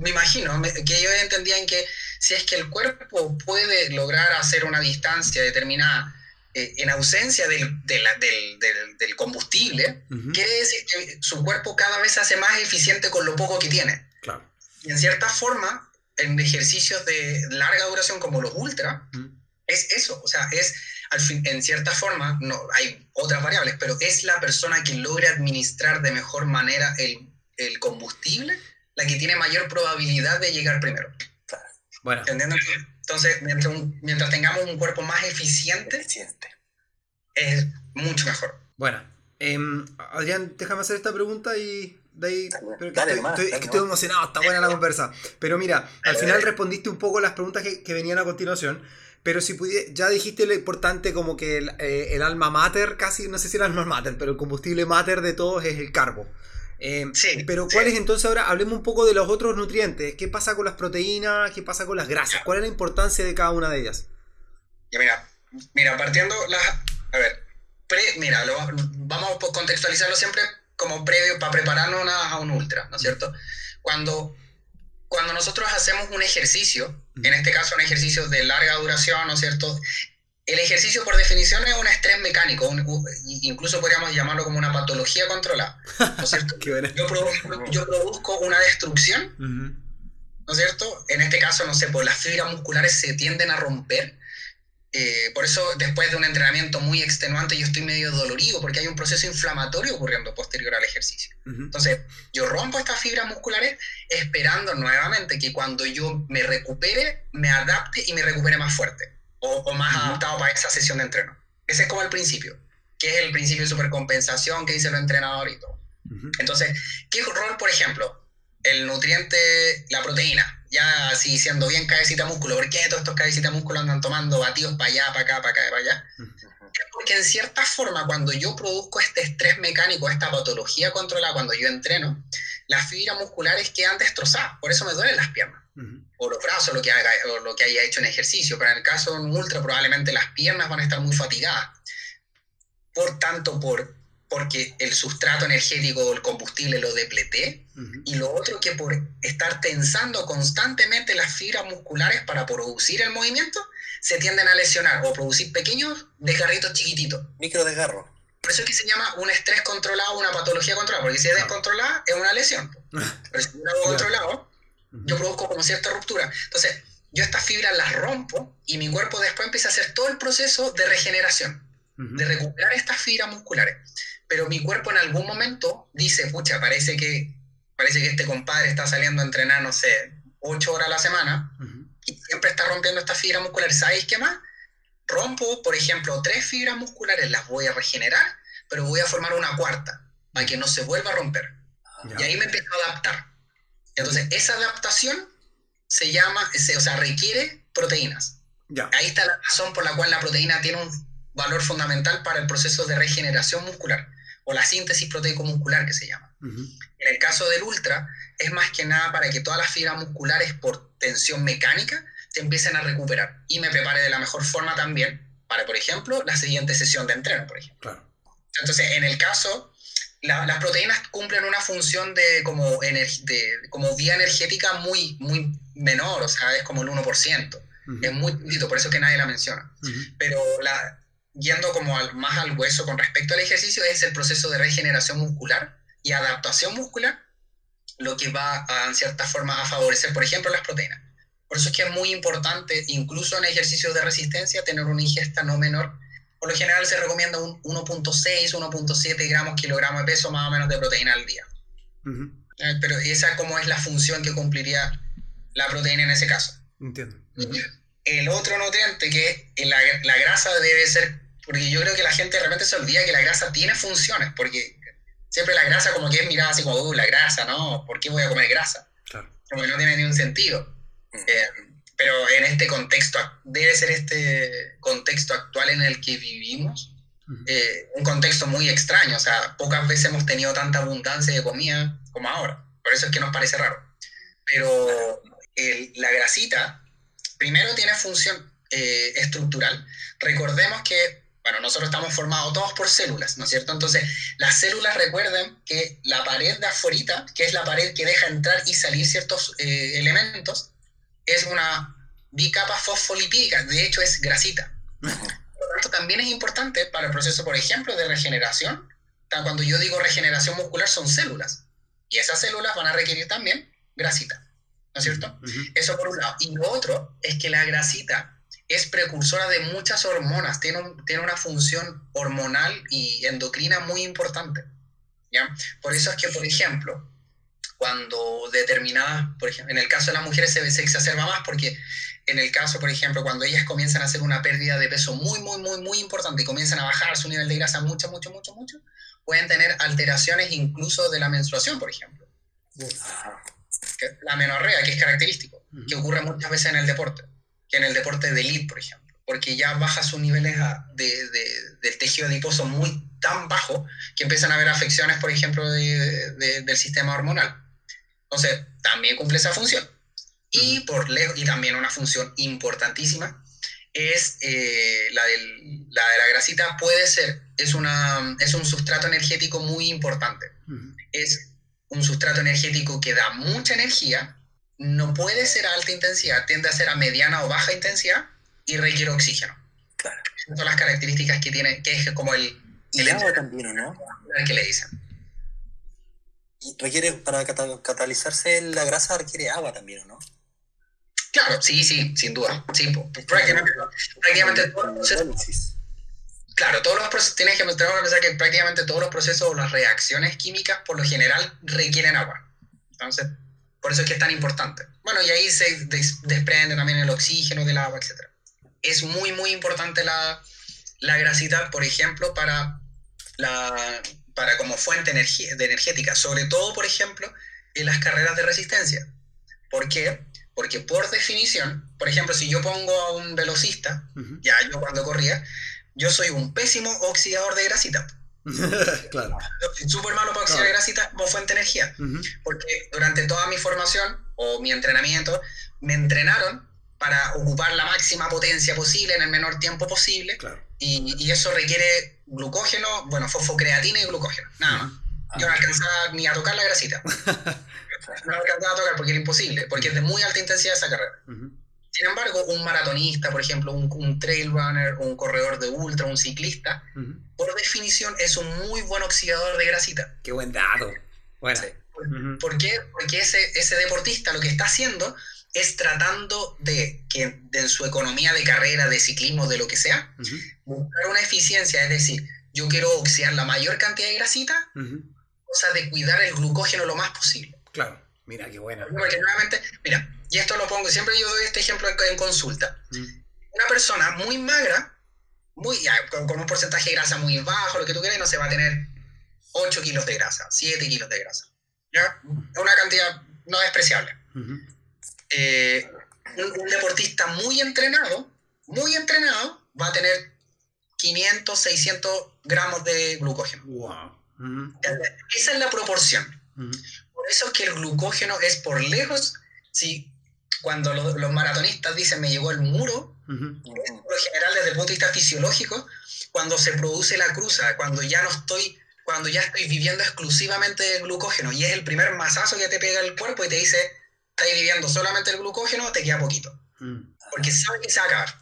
me imagino, que ellos entendían que si es que el cuerpo puede lograr hacer una distancia determinada eh, en ausencia del, del, del, combustible, quiere decir que su cuerpo cada vez se hace más eficiente con lo poco que tiene. Claro. Y en cierta forma, en ejercicios de larga duración como los ultra, es eso, o sea, es al fin, en cierta forma, no, hay otras variables, pero es la persona que logra administrar de mejor manera el el combustible la que tiene mayor probabilidad de llegar primero. Bueno. Entonces, mientras, mientras, tengamos un cuerpo más eficiente, eficiente, es mucho mejor. Bueno, em, Adrián, déjame hacer esta pregunta y de ahí, estoy, estoy, emocionado, está buena la conversa. Pero mira, al final respondiste un poco las preguntas que, que venían a continuación. Pero si pudiera, ya dijiste lo importante como que el, eh, el, alma mater, casi, no sé si el alma mater, pero el combustible mater de todos es el carbo. Eh, sí, pero ¿cuál es entonces ahora? Hablemos un poco de los otros nutrientes. ¿Qué pasa con las proteínas? ¿Qué pasa con las grasas? ¿Cuál es la importancia de cada una de ellas? Ya, mira, mira, partiendo las... A ver, mira, lo, vamos a contextualizarlo siempre como previo para prepararnos a un ultra, ¿no es cierto? Cuando, cuando nosotros hacemos un ejercicio, en este caso un ejercicio de larga duración, ¿no es cierto? El ejercicio por definición es un estrés mecánico, incluso podríamos llamarlo como una patología controlada, ¿no es cierto? (laughs) yo, produzco, yo, produzco, una destrucción, ¿no es cierto? En este caso, no sé, pues las fibras musculares se tienden a romper, eh, por eso, después de un entrenamiento muy extenuante, yo estoy medio dolorido porque hay un proceso inflamatorio ocurriendo posterior al ejercicio. Entonces, yo rompo estas fibras musculares esperando nuevamente que cuando yo me recupere, me adapte y me recupere más fuerte o, más adaptado para esa sesión de entreno. Ese es como el principio, que es el principio de supercompensación que dice el entrenador y todo. Entonces, ¿qué rol, por ejemplo? El nutriente, la proteína ya así siendo bien cabecita músculo, ¿por qué todos estos cabecita músculo andan tomando batidos para allá, para acá, para acá, para allá? Porque en cierta forma, cuando yo produzco este estrés mecánico, esta patología controlada, cuando yo entreno, las fibras musculares quedan destrozadas, por eso me duelen las piernas, o los brazos, lo que, haga, o lo que haya hecho en ejercicio, pero en el caso de un ultra probablemente las piernas van a estar muy fatigadas. Por tanto, por porque el sustrato energético o el combustible lo depleté, y lo otro que por estar tensando constantemente las fibras musculares para producir el movimiento, se tienden a lesionar o producir pequeños desgarritos chiquititos. Micro desgarro. Por eso es que se llama un estrés controlado, una patología controlada, porque si es descontrolada es una lesión. (laughs) Pero si yo controlado, yo produzco como cierta ruptura. Entonces, yo estas fibras las rompo y mi cuerpo después empieza a hacer todo el proceso de regeneración, de recuperar estas fibras musculares pero mi cuerpo en algún momento dice, pucha, parece que, parece que este compadre está saliendo a entrenar, no sé, ocho horas a la semana y siempre está rompiendo esta fibra muscular. ¿Sabéis qué más? Rompo, por ejemplo, tres fibras musculares, las voy a regenerar, pero voy a formar una cuarta para que no se vuelva a romper. Y ahí me empiezo a adaptar. Entonces, esa adaptación se llama, o sea, requiere proteínas. Ahí está la razón por la cual la proteína tiene un valor fundamental para el proceso de regeneración muscular o la síntesis proteico-muscular que se llama. En el caso del ultra, es más que nada para que todas las fibras musculares por tensión mecánica se empiecen a recuperar y me prepare de la mejor forma también para, por ejemplo, la siguiente sesión de entreno, por ejemplo. Entonces, en el caso, las proteínas cumplen una función de como, de, como vía energética muy, muy menor, o sea, es como el 1%. Es muy poquito, por eso que nadie la menciona. Pero la, yendo como más al hueso con respecto al ejercicio, es el proceso de regeneración muscular y adaptación muscular, lo que va a, en cierta forma a favorecer, por ejemplo, las proteínas. Por eso es que es muy importante, incluso en ejercicios de resistencia, tener una ingesta no menor. Por lo general se recomienda un 1.6, 1.7 gramos kilogramos de peso más o menos de proteína al día. Eh, pero esa como es la función que cumpliría la proteína en ese caso. Entiendo. El otro nutriente que la, la grasa debe ser porque yo creo que la gente de repente se olvida que la grasa tiene funciones, porque siempre la grasa como que es mirada así como, uh, la grasa, ¿no? ¿Por qué voy a comer grasa? Claro. Como que no tiene ningún sentido. Eh, pero en este contexto, debe ser este contexto actual en el que vivimos, eh, un contexto muy extraño, o sea, pocas veces hemos tenido tanta abundancia de comida como ahora, por eso es que nos parece raro. Pero la grasita, primero tiene función eh, estructural. Recordemos que bueno, nosotros estamos formados todos por células, ¿no es cierto? Entonces, las células recuerden que la pared de afuera, que es la pared que deja entrar y salir ciertos eh, elementos, es una bicapa fosfolipídica, de hecho es grasita. Por lo tanto, también es importante para el proceso, por ejemplo, de regeneración. Cuando yo digo regeneración muscular, son células. Y esas células van a requerir también grasita, ¿no es cierto? Eso por un lado. Y lo otro es que la grasita es precursora de muchas hormonas, tiene, tiene una función hormonal y endocrina muy importante. ¿ya? Por eso es que, por ejemplo, cuando determinadas, por ejemplo, en el caso de las mujeres se, se exacerba más porque en el caso, por ejemplo, cuando ellas comienzan a hacer una pérdida de peso muy, muy, muy, muy importante y comienzan a bajar su nivel de grasa mucho, mucho, mucho, mucho, pueden tener alteraciones incluso de la menstruación, por ejemplo. La menorrea, que es característico, que ocurre muchas veces en el deporte, que en el deporte de elite, por ejemplo, porque ya baja sus niveles de, del tejido adiposo muy tan bajo que empiezan a haber afecciones, por ejemplo, del sistema hormonal. Entonces, también cumple esa función. Y, por lejos, y también una función importantísima es eh, la, del, la, de la grasita puede ser, es, una, es un sustrato energético muy importante. Es un sustrato energético que da mucha energía, no puede ser a alta intensidad, tiende a ser a mediana o baja intensidad y requiere oxígeno. Claro. son las características que tiene, que es como el... el agua también, ¿no? que le dicen. Y requiere, para catalizarse la grasa requiere agua también, ¿no? Claro, sí, sí, sin duda. Sí, prácticamente, prácticamente todos los procesos. Claro, todos los procesos, tienes que pensar que prácticamente todos los procesos o las reacciones químicas por lo general requieren agua. Entonces, por eso es que es tan importante. Bueno, y ahí se desprende también el oxígeno del agua, etc. Es muy, muy importante la, la grasita, por ejemplo, para, la, para como fuente de energética, sobre todo, por ejemplo, en las carreras de resistencia. ¿Por qué? Porque por definición, por ejemplo, si yo pongo a un velocista, ya yo cuando corría, yo soy un pésimo oxidador de grasita. (laughs) claro. súper malo para oxidar grasita como fuente de energía. Porque durante toda mi formación o mi entrenamiento, me entrenaron para ocupar la máxima potencia posible en el menor tiempo posible. Claro. Y, y, eso requiere glucógeno, bueno, fosfocreatina y glucógeno, nada más. Yo no alcanzaba ni a tocar la grasita. (laughs) no alcanzaba a tocar porque era imposible, porque es de muy alta intensidad esa carrera. Sin embargo, un maratonista, por ejemplo, un, trail runner, un corredor de ultra, un ciclista, por definición es un muy buen oxidador de grasita. Qué buen dato. Bueno. ¿Por, qué? Porque ese, ese deportista lo que está haciendo es tratando de que en su economía de carrera, de ciclismo, de lo que sea, buscar una eficiencia, es decir, yo quiero oxidar la mayor cantidad de grasita, o sea, de cuidar el glucógeno lo más posible. Claro, mira qué bueno. Porque nuevamente, mira, y esto lo pongo, siempre yo doy este ejemplo en, consulta. Una persona muy magra, muy, con, un porcentaje de grasa muy bajo, lo que tú quieras, no se va a tener 8 kilos de grasa, 7 kilos de grasa. ¿Ya? Una cantidad no despreciable. Eh, un, deportista muy entrenado, muy entrenado, va a tener 500, 600 gramos de glucógeno. Wow. Esa es la proporción eso es que el glucógeno es por lejos, si cuando los, maratonistas dicen me llegó el muro, por lo general desde el punto de vista fisiológico, cuando se produce la cruza, cuando ya no estoy, cuando ya estoy viviendo exclusivamente del glucógeno y es el primer masazo que te pega el cuerpo y te dice, estás viviendo solamente el glucógeno, te queda poquito. Mm. Porque sabe que se va a acabar.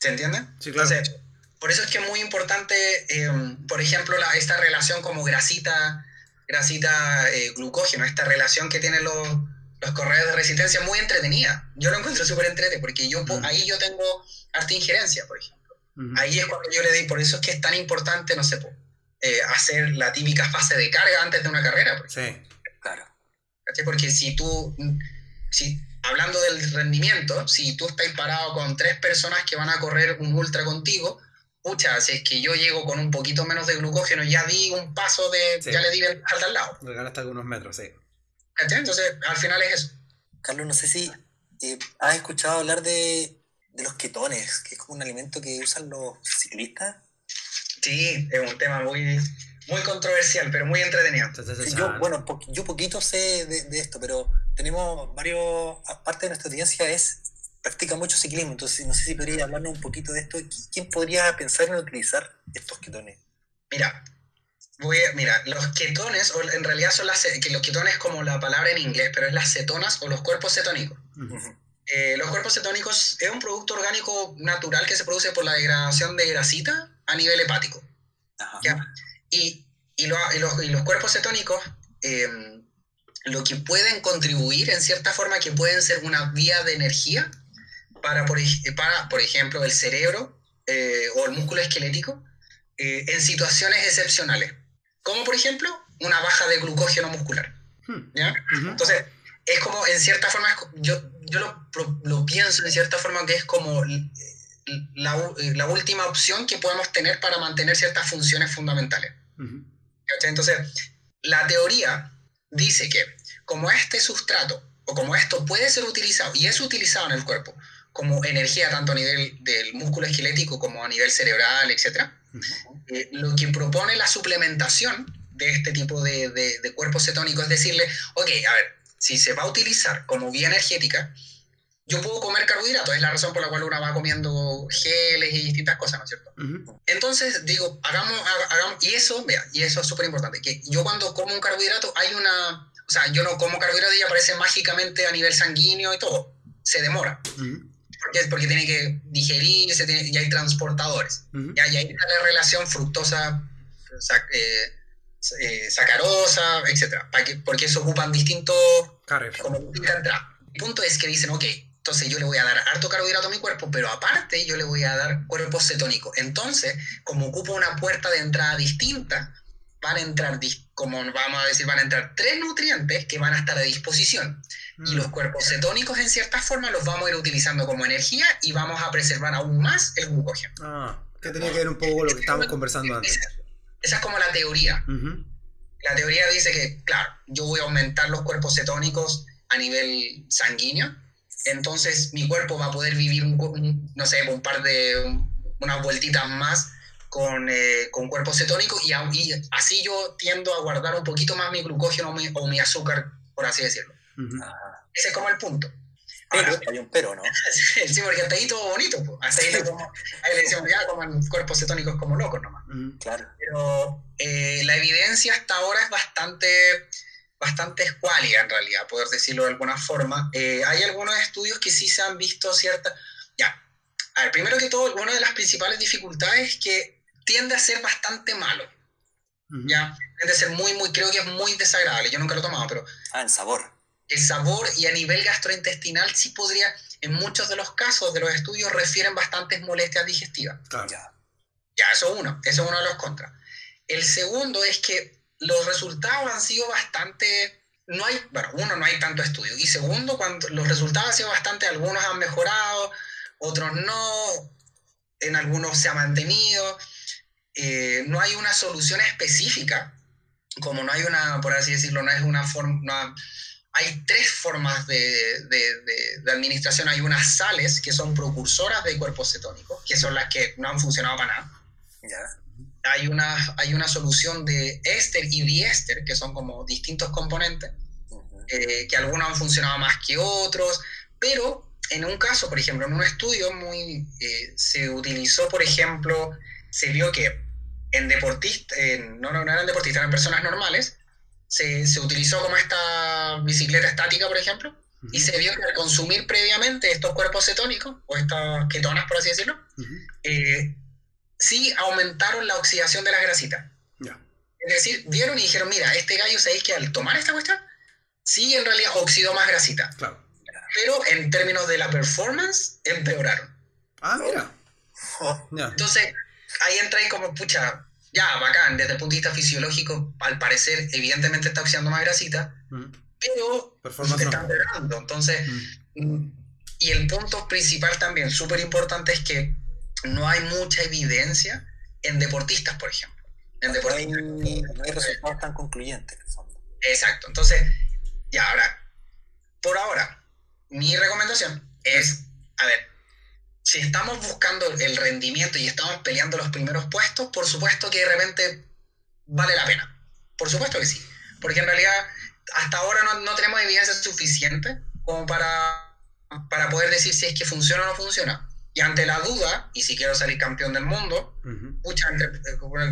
¿Se entiende? Sí, claro. por eso es que es muy importante, eh, por ejemplo, la, esta relación como grasita grasita eh, glucógeno, esta relación que tienen los, los corredores de resistencia muy entretenida. Yo lo encuentro súper entretenido porque yo, mm. ahí yo tengo harta injerencia, por ejemplo. Ahí es cuando yo le di, por eso es que es tan importante, no sé, eh, hacer la típica fase de carga antes de una carrera. Sí, claro. Porque si tú, si, hablando del rendimiento, si tú estás parado con tres personas que van a correr un ultra contigo, pucha, si es que yo llego con un poquito menos de glucógeno, ya di un paso de, ya le di el al lado. hasta algunos metros, sí. Entonces, al final es eso. Carlos, no sé si eh, has escuchado hablar de, de, los ketones, que es como un alimento que usan los ciclistas. Sí, es un tema muy, muy controversial, pero muy entretenido. yo, bueno, yo poquito sé de, de, esto, pero tenemos varios, aparte de nuestra audiencia es practica mucho ciclismo, entonces no sé si podría hablarnos un poquito de esto. ¿Quién podría pensar en utilizar estos ketones? Mira, voy mira, los ketones, o en realidad son las, que los ketones como la palabra en inglés, pero es las cetonas o los cuerpos cetónicos. Eh, los cuerpos cetónicos es un producto orgánico natural que se produce por la degradación de grasita a nivel hepático. Y, y, los, y, los, cuerpos cetónicos eh, lo que pueden contribuir en cierta forma que pueden ser una vía de energía para, por, para, por ejemplo, el cerebro eh, o el músculo esquelético eh, en situaciones excepcionales, como por ejemplo una baja de glucógeno muscular. Hmm. ¿Ya? Entonces, es como, en cierta forma, yo, yo lo, lo, pienso en cierta forma que es como la, la, última opción que podemos tener para mantener ciertas funciones fundamentales. Entonces, la teoría dice que como este sustrato o como esto puede ser utilizado y es utilizado en el cuerpo como energía tanto a nivel del músculo esquelético como a nivel cerebral, etc., eh, lo que propone la suplementación de este tipo de, de, cuerpos cetónicos es decirle, ok, a ver, si se va a utilizar como vía energética, yo puedo comer carbohidratos, es la razón por la cual uno va comiendo geles y distintas cosas, ¿no es cierto? Entonces, digo, hagamos, hagamos, y eso, vea, y eso es súper importante, que yo cuando como un carbohidrato hay una o sea, yo no como carbohidratos y aparece mágicamente a nivel sanguíneo y todo. Se demora. porque, porque tiene que digerirse y hay transportadores. y, ahí está la relación fructosa, eh, eh, sacarosa, etc. porque eso ocupan distintos... Como El punto es que dicen, ok, entonces yo le voy a dar harto carbohidrato a mi cuerpo, pero aparte yo le voy a dar cuerpo cetónico. Entonces, como ocupa una puerta de entrada distinta, van a entrar, como vamos a decir, van a entrar tres nutrientes que van a estar a disposición. Y mm. los cuerpos cetónicos, en cierta forma, los vamos a ir utilizando como energía y vamos a preservar aún más el glucógeno. Ah, que tenía que ver un poco con lo que estábamos conversando antes. Esa, es como la teoría. La teoría dice que, claro, yo voy a aumentar los cuerpos cetónicos a nivel sanguíneo, entonces mi cuerpo va a poder vivir, un, no sé, un par de, unas vueltitas más con, eh, con cuerpo cetónico y, así yo tiendo a guardar un poquito más mi glucógeno o mi, azúcar, por así decirlo. Ese es como el punto. Pero, hay un pero, ¿no? (laughs) sí, porque hasta ahí todo bonito. Hasta ahí, como, ahí le decimos, ya coman cuerpos cetónicos como locos nomás. claro. Pero eh, la evidencia hasta ahora es bastante, bastante escuálida, en realidad, poder decirlo de alguna forma. Eh, hay algunos estudios que sí se han visto cierta... Ya, a ver, primero que todo, una de las principales dificultades es que tiende a ser bastante malo. ¿Ya? Tiende a ser muy, muy, creo que es muy desagradable. Yo nunca lo he tomado, pero... Ah, en sabor. El sabor y a nivel gastrointestinal sí podría, en muchos de los casos de los estudios, refieren bastantes molestias digestivas. Claro. Ya, eso es uno, eso es uno de los contras. El segundo es que los resultados han sido bastante... No hay, bueno, uno, no hay tanto estudio. Y segundo, cuando los resultados han sido bastante, algunos han mejorado, otros no, en algunos se ha mantenido. Eh, no hay una solución específica, como no hay una, por así decirlo, no es una forma, hay tres formas de, de, administración. Hay unas sales que son precursoras de cuerpos cetónicos, que son las que no han funcionado para nada. Hay, una, hay una solución de éster y diéster, que son como distintos componentes, eh, que algunos han funcionado más que otros, pero en un caso, por ejemplo, en un estudio muy, eh, se utilizó, por ejemplo, se vio que en deportistas, no, no, no, eran deportistas, eran personas normales, se, se, utilizó como esta bicicleta estática, por ejemplo, y se vio que al consumir previamente estos cuerpos cetónicos, o estas ketonas, por así decirlo, eh, sí aumentaron la oxidación de las grasitas. Es decir, vieron y dijeron, mira, este gallo, ¿sabéis que al tomar esta cuestión, sí en realidad oxidó más grasita? Claro. Pero en términos de la performance, empeoraron. Ah, mira. Entonces, ahí entra ahí como, pucha, ya, bacán, desde el punto de vista fisiológico, al parecer, evidentemente está oxidando más grasita, mm. pero está empeorando. Entonces, mm. Mm, y el punto principal también, súper importante, es que no hay mucha evidencia en deportistas, por ejemplo. En deportistas. No hay, no hay resultados tan concluyentes, en el fondo. Exacto. Entonces, ya, ahora, por ahora, mi recomendación es, a ver, si estamos buscando el rendimiento y estamos peleando los primeros puestos, por supuesto que de repente vale la pena. Por supuesto que sí. Porque en realidad hasta ahora no, no tenemos evidencia suficiente como para, para poder decir si es que funciona o no funciona. Y ante la duda, y si quiero salir campeón del mundo, pucha,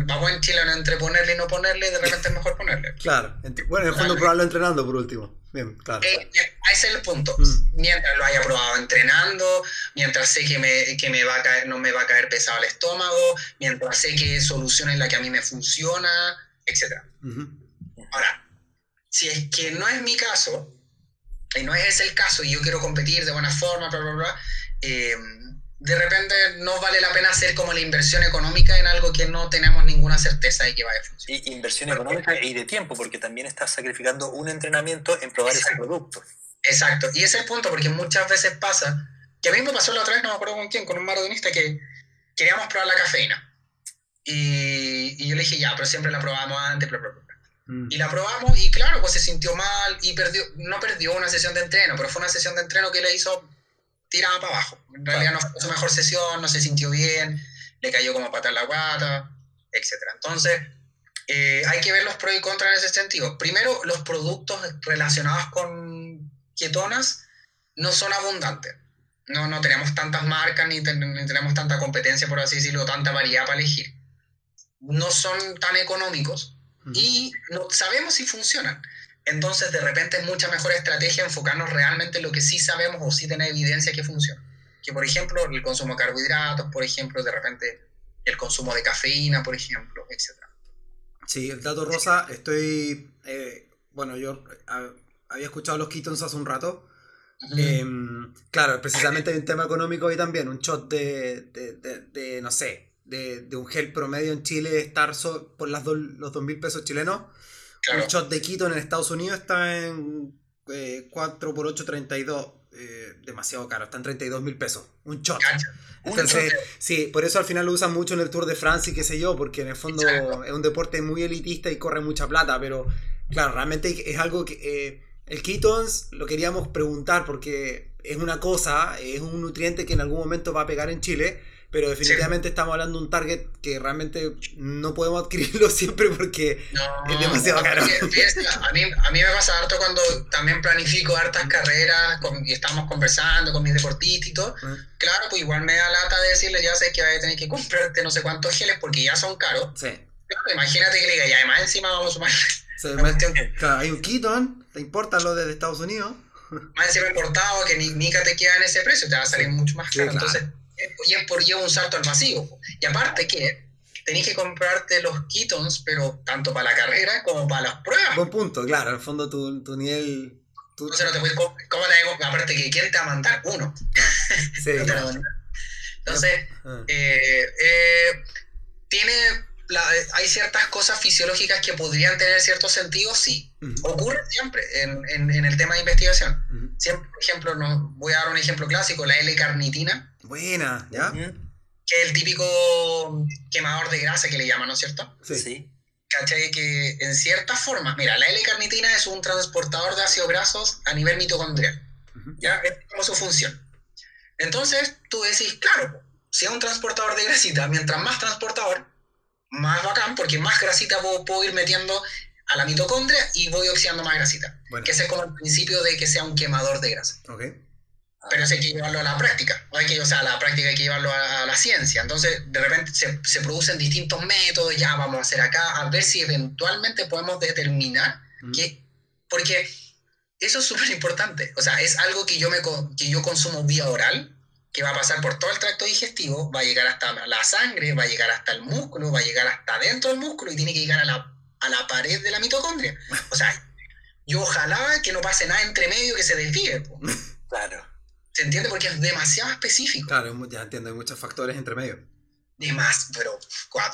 vamos en Chile entre ponerle y no ponerle, de repente es mejor ponerle. Claro, bueno, en el fondo probarlo entrenando por último. Bien, claro. Eh, ese es el punto. Mm. Mientras lo haya probado entrenando, mientras sé que, me, que me va a caer, no me va a caer pesado el estómago, mientras sé que solución es la que a mí me funciona, etc. Ahora, si es que no es mi caso, y no es ese el caso, y yo quiero competir de buena forma, bla, bla, bla, eh, de repente no vale la pena hacer como la inversión económica en algo que no tenemos ninguna certeza de que va a funcionar. Y inversión económica y de tiempo, porque también estás sacrificando un entrenamiento en probar ese producto. Exacto, y ese es el punto, porque muchas veces pasa, que a mí me pasó la otra vez, no me acuerdo con quién, con un maratonista que queríamos probar la cafeína. Y, y yo le dije, ya, pero siempre la probamos antes, bla, bla, bla. Mm. Y la probamos y claro, pues se sintió mal y perdió, no perdió una sesión de entreno, pero fue una sesión de entreno que le hizo tirada para abajo. En realidad no fue su mejor sesión, no se sintió bien, le cayó como pata en la guata, etc. Entonces, eh, hay que ver los pros y contras en ese sentido. Primero, los productos relacionados con ketonas no son abundantes. No, no tenemos tantas marcas ni, ni tenemos tanta competencia, por así decirlo, tanta variedad para elegir. No son tan económicos y no sabemos si funcionan. Entonces, de repente es mucha mejor estrategia enfocarnos realmente en lo que sí sabemos o sí tiene evidencia que funciona. Que, por ejemplo, el consumo de carbohidratos, por ejemplo, de repente el consumo de cafeína, por ejemplo, etc. Sí, el dato rosa, estoy... Eh, bueno, yo había escuchado los ketones hace un rato. Em, claro, precisamente hay un tema económico ahí también. Un shot de, de, no sé, de, un gel promedio en Chile estar por las los dos mil pesos chilenos un shot de Quito en Estados Unidos está en 4 x 8, 32. demasiado caro, está en 32 mil pesos. Un shot. Entonces, sí, por eso al final lo usan mucho en el Tour de Francia y qué sé yo, porque en el fondo es un deporte muy elitista y corre mucha plata, pero claro, realmente es algo que... Eh, el ketones lo queríamos preguntar porque es una cosa, es un nutriente que en algún momento va a pegar en Chile, pero definitivamente estamos hablando de un target que realmente no podemos adquirirlo (laughs) siempre porque es demasiado caro. a, mí, a mí me pasa harto cuando también planifico hartas carreras y estamos conversando con mis deportistas y todo. Claro, pues igual me da lata de decirle, ya sé que vas a tener que comprarte no sé cuántos geles porque ya son caros. Sí. imagínate que le diga, ya además encima vamos a sumar. (laughs) claro, hay un Keaton, ¿te importa lo de Estados Unidos? Más encima importado que ni mica te queda en ese precio, te va a salir mucho más caro. Entonces y es por llevar un salto al vacío. Y aparte que tenéis que comprarte los ketones, pero tanto para la carrera como para las pruebas. Buen punto, claro, en el fondo tu, tu nivel... Tu... Entonces no te puedes... ¿Cómo te digo? Aparte que ¿quién te va a mandar? Uno. Sí, (laughs) Entonces, ah. eh, eh, tiene... hay ciertas cosas fisiológicas que podrían tener cierto sentido, sí. Ocurre siempre en, en, en, el tema de investigación. Siempre, por ejemplo, no, voy a dar un ejemplo clásico, la L-carnitina Buena, ¿ya? Que es el típico quemador de grasa que le llaman, ¿no es cierto? Sí. sí. ¿Cachai? Que en cierta forma, mira, la L-carnitina es un transportador de ácidos grasos a nivel mitocondrial. ¿Ya? Es como su función. Entonces, tú decís, claro, si es un transportador de grasita, mientras más transportador, más bacán, porque más grasita puedo, ir metiendo a la mitocondria y voy oxidando más grasita. Que ese es como el principio de que sea un quemador de grasa. Okay pero eso hay que llevarlo a la práctica, hay que, o sea, a la práctica hay que llevarlo a, la ciencia. Entonces, de repente se, se, producen distintos métodos, ya vamos a hacer acá, a ver si eventualmente podemos determinar que, porque eso es súper importante, o sea, es algo que yo, me, que yo consumo vía oral, que va a pasar por todo el tracto digestivo, va a llegar hasta la sangre, va a llegar hasta el músculo, va a llegar hasta dentro del músculo y tiene que llegar a la, a la pared de la mitocondria. O sea, yo ojalá que no pase nada entre medio que se desvíe. (laughs) Claro. ¿Se entiende? Porque es demasiado específico. Claro, ya entiendo, hay muchos factores entre medio. De más, pero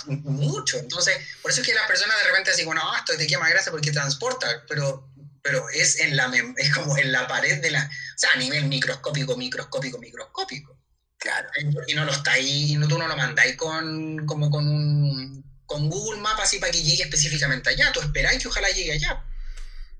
mucho. Entonces, por eso es que las personas de repente dicen, bueno, esto te quema grasa porque transporta, pero, pero es, en la, es como en la pared de la... O sea, a nivel microscópico, microscópico, microscópico. Claro. Y no lo está ahí, no, tú no lo mandáis con, como con un con Google Maps así para que llegue específicamente allá. Tú esperáis que ojalá llegue allá.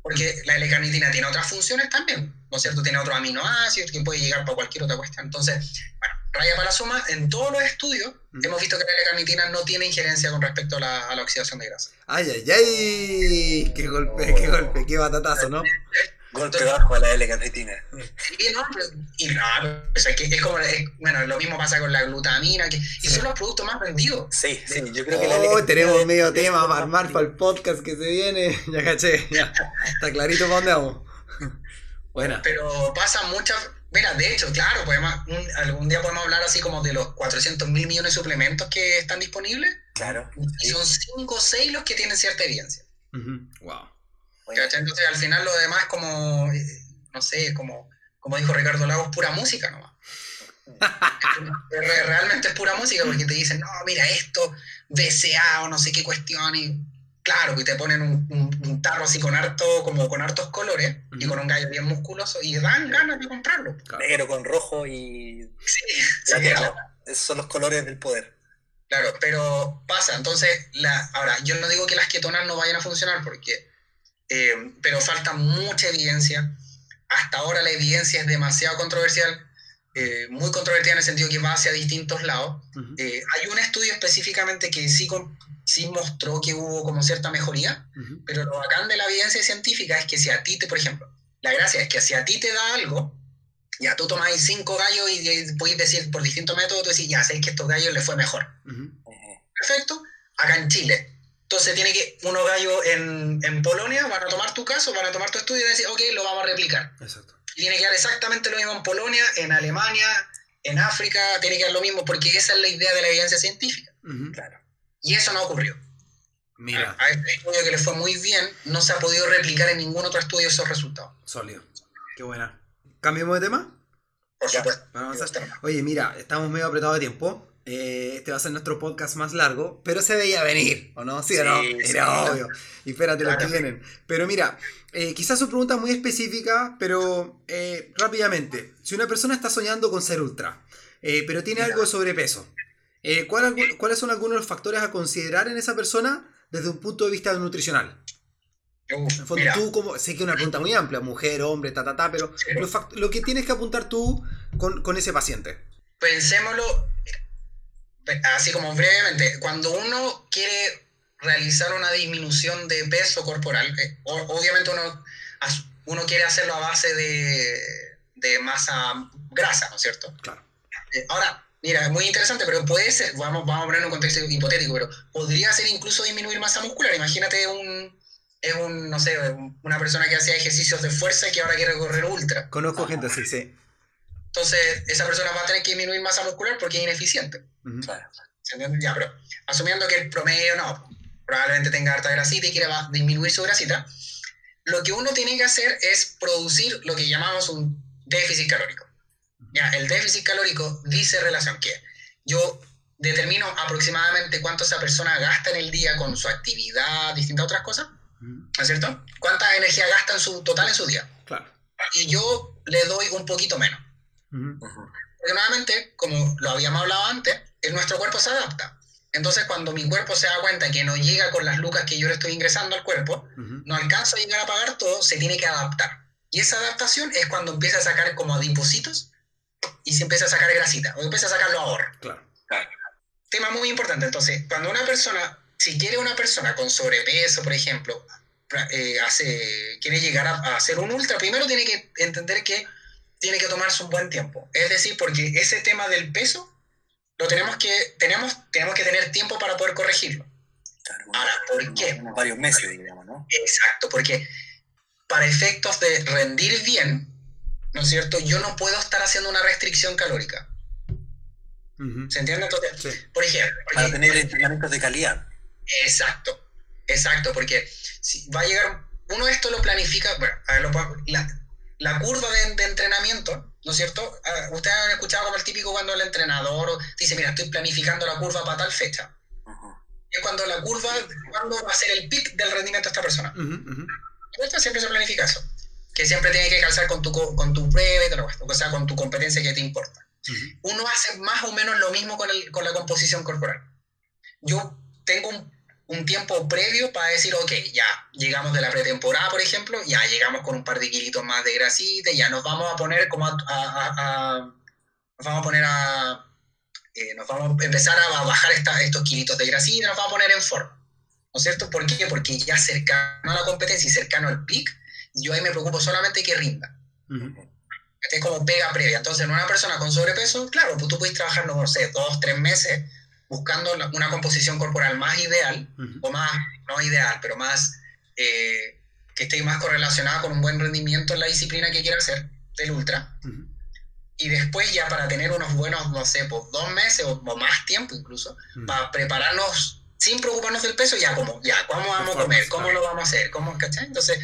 Porque la L-carnitina tiene otras funciones también, ¿no es cierto? Tiene otro aminoácido que puede llegar para cualquier otra cuestión. Entonces, bueno, raya para la suma, en todos los estudios hemos visto que la L-carnitina no tiene injerencia con respecto a la, a la oxidación de grasa. ¡Ay, ay, ay! ¡Qué golpe, qué golpe, qué batatazo, ¿no? (laughs) Golpe bajo a la L-carnitina. Sí, no, y no, es, que es como, bueno, lo mismo pasa con la glutamina, que, y son los productos más vendidos. Sí, sí, yo creo que oh, tenemos medio tema para armar para el podcast que se viene, (laughs) ya caché, ya, está clarito para dónde vamos. (laughs) Bueno. Pero pasa muchas, mira, de hecho, claro, podemos, algún día podemos hablar así como de los 400 mil millones de suplementos que están disponibles. Claro. Y son 5 o 6 los que tienen cierta evidencia. Wow. Entonces al final lo demás como, eh, no sé, como, como dijo Ricardo Lagos, pura música nomás. (laughs) Realmente es pura música porque te dicen, no, mira esto, BCA o no sé qué cuestión. Y claro, que te ponen un, tarro así con harto, como con hartos colores y con un gallo bien musculoso y dan ganas de comprarlo. Negro con rojo y. Sí, (laughs) Esos son los colores del poder. Claro, pero pasa. Entonces, la, ahora, yo no digo que las ketonas no vayan a funcionar porque. Eh, pero falta mucha evidencia. Hasta ahora la evidencia es demasiado controversial eh, muy controvertida en el sentido que va hacia distintos lados. Eh, hay un estudio específicamente que sí, sí mostró que hubo como cierta mejoría, pero lo bacán de la evidencia científica es que si a ti te, por ejemplo, la gracia es que si a ti te da algo, ya tú tomáis cinco gallos y podéis decir por distintos métodos, tú decís, ya sabéis que estos gallos les fue mejor. Perfecto. Acá en Chile. Entonces tiene que, unos gallos en, en, Polonia van a tomar tu caso, van a tomar tu estudio y decir, ok, lo vamos a replicar. Exacto tiene que dar exactamente lo mismo en Polonia, en Alemania, en África, tiene que dar lo mismo, porque esa es la idea de la evidencia científica. Claro. Y eso no ocurrió. Mira. A, este estudio que le fue muy bien, no se ha podido replicar en ningún otro estudio esos resultados. Sólido. Qué buena. ¿Cambiamos de tema? Por supuesto. Oye, mira, estamos medio apretados de tiempo. Eh, este va a ser nuestro podcast más largo, pero se veía venir, ¿o no? Sí, o no, era obvio. Y espérate lo que vienen. Pero mira, eh, quizás su pregunta muy específica, pero eh, rápidamente. Si una persona está soñando con ser ultra, pero tiene algo de sobrepeso, ¿cuáles son algunos de los factores a considerar en esa persona desde un punto de vista nutricional? en fondo, tú, como, sé que es una pregunta muy amplia, mujer, hombre, ta, ta, ta, pero lo, que tienes que apuntar tú con, con ese paciente. Pensémoslo así como brevemente, cuando uno quiere realizar una disminución de peso corporal, eh, obviamente uno, uno quiere hacerlo a base de, de masa grasa, ¿no es cierto? Claro. Eh, ahora, mira, es muy interesante, pero puede ser, vamos, vamos a poner un contexto hipotético, pero podría ser incluso disminuir masa muscular. Imagínate un, es un, no sé, una persona que hacía ejercicios de fuerza y que ahora quiere correr ultra. Conozco gente así, sí. Entonces, esa persona va a tener que disminuir masa muscular porque es ineficiente. Ya, pero asumiendo que el promedio no, probablemente tenga harta grasita y quiera disminuir su grasita, lo que uno tiene que hacer es producir lo que llamamos un déficit calórico. Ya, el déficit calórico dice relación que yo determino aproximadamente cuánto esa persona gasta en el día con su actividad, distintas otras cosas, ¿no es cierto? ¿Cuánta energía gasta en su total en su día? Claro. Y yo le doy un poquito menos. Porque nuevamente, como lo habíamos hablado antes, nuestro cuerpo se adapta. Entonces, cuando mi cuerpo se da cuenta que no llega con las lucas que yo le estoy ingresando al cuerpo, no alcanzo a llegar a pagar todo, se tiene que adaptar. Y esa adaptación es cuando empieza a sacar como adipositos y se empieza a sacar grasita, o empieza a sacar los ahorros. Claro. Tema muy importante. Entonces, cuando una persona, si quiere una persona con sobrepeso, por ejemplo, eh, hace, quiere llegar a, a hacer un ultra, primero tiene que entender que tiene que tomarse un buen tiempo. Es decir, porque ese tema del peso lo tenemos que, tenemos, tenemos que tener tiempo para poder corregirlo. Ahora, ¿por qué? varios meses, digamos, ¿no? Exacto, porque para efectos de rendir bien, ¿no es cierto? Yo no puedo estar haciendo una restricción calórica. ¿Se entiende? Entonces, por ejemplo... para tener entrenamientos de calidad. Exacto, exacto, porque si va a llegar... Uno esto lo planifica, bueno, a ver, lo, la, la curva de, entrenamiento, ¿no es cierto? Ah, ustedes han escuchado como el típico cuando el entrenador dice, mira, estoy planificando la curva para tal fecha. Es cuando la curva, cuando va a ser el pic del rendimiento de esta persona. Esto siempre se planifica eso. Que siempre tiene que calzar con tu, con tu prueba, o sea, con tu competencia que te importa. Uno hace más o menos lo mismo con, el, con la composición corporal. Yo tengo un un tiempo previo para decir, ok, ya llegamos de la pretemporada, por ejemplo, ya llegamos con un par de kilitos más de grasita, ya nos vamos a poner como a, nos vamos a poner a, eh, nos vamos a empezar a bajar estos kilitos de grasita, nos vamos a poner en forma, ¿no es cierto? ¿Por qué? Porque ya cercano a la competencia y cercano al pic, yo ahí me preocupo solamente que rinda. es como pega previa. Entonces, en una persona con sobrepeso, claro, pues tú puedes trabajar, no sé, dos, tres meses buscando una composición corporal más ideal, o más, no ideal, pero más, eh, que esté más correlacionada con un buen rendimiento en la disciplina que quiera hacer, del ultra. Y después ya para tener unos buenos, no sé, pues dos meses o, más tiempo incluso, para prepararnos sin preocuparnos del peso, ya como, ya, ¿cómo vamos a comer? ¿Cómo lo vamos a hacer? ¿Cómo, ¿cachai? Entonces,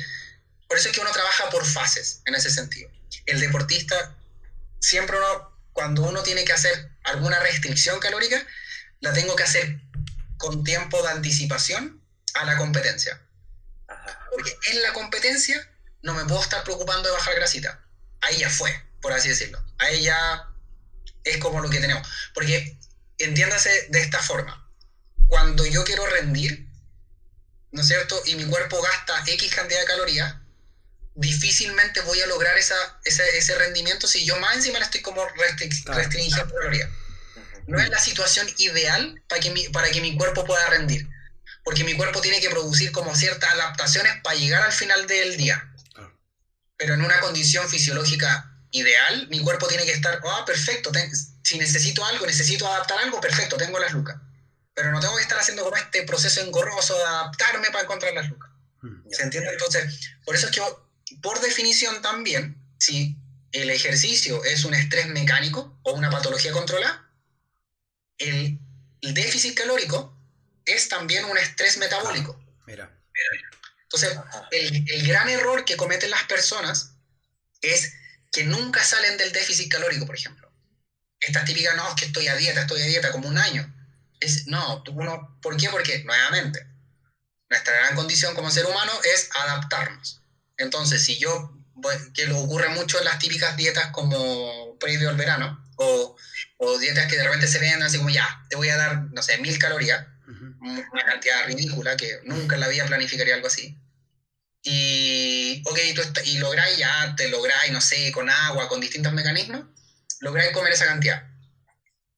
por eso es que uno trabaja por fases en ese sentido. El deportista siempre uno cuando uno tiene que hacer alguna restricción calórica, la tengo que hacer con tiempo de anticipación a la competencia. Porque en la competencia no me puedo estar preocupando de bajar grasita. Ahí ya fue, por así decirlo. Ahí ya es como lo que tenemos. Porque entiéndase de esta forma. Cuando yo quiero rendir, ¿no es cierto? Y mi cuerpo gasta X cantidad de calorías, difícilmente voy a lograr esa, ese, rendimiento si yo más encima le estoy como restringiendo calorías. No es la situación ideal para que, mi, para que mi cuerpo pueda rendir, porque mi cuerpo tiene que producir como ciertas adaptaciones para llegar al final del día. Pero en una condición fisiológica ideal, mi cuerpo tiene que estar, ah, perfecto, si necesito algo, necesito adaptar algo, perfecto, tengo las lucas. Pero no tengo que estar haciendo como este proceso engorroso de adaptarme para encontrar las lucas. Mm. ¿Se entiende? Entonces, por eso es que por definición también, si el ejercicio es un estrés mecánico o una patología controlada, el, déficit calórico es también un estrés metabólico. mira. Entonces, el, el, gran error que cometen las personas es que nunca salen del déficit calórico, por ejemplo. Estas típicas, no, es que estoy a dieta, estoy a dieta como un año. Es, no, uno, ¿por qué? Porque, nuevamente, nuestra gran condición como ser humano es adaptarnos. Entonces, si yo, que lo ocurre mucho en las típicas dietas como previo al verano, o, o, dietas que de repente se ven así como, ya, te voy a dar, no sé, mil calorías, una cantidad ridícula que nunca en la vida planificaría algo así. Y, ok, tú y lográis ya, te lográis, no sé, con agua, con distintos mecanismos, lográis comer esa cantidad.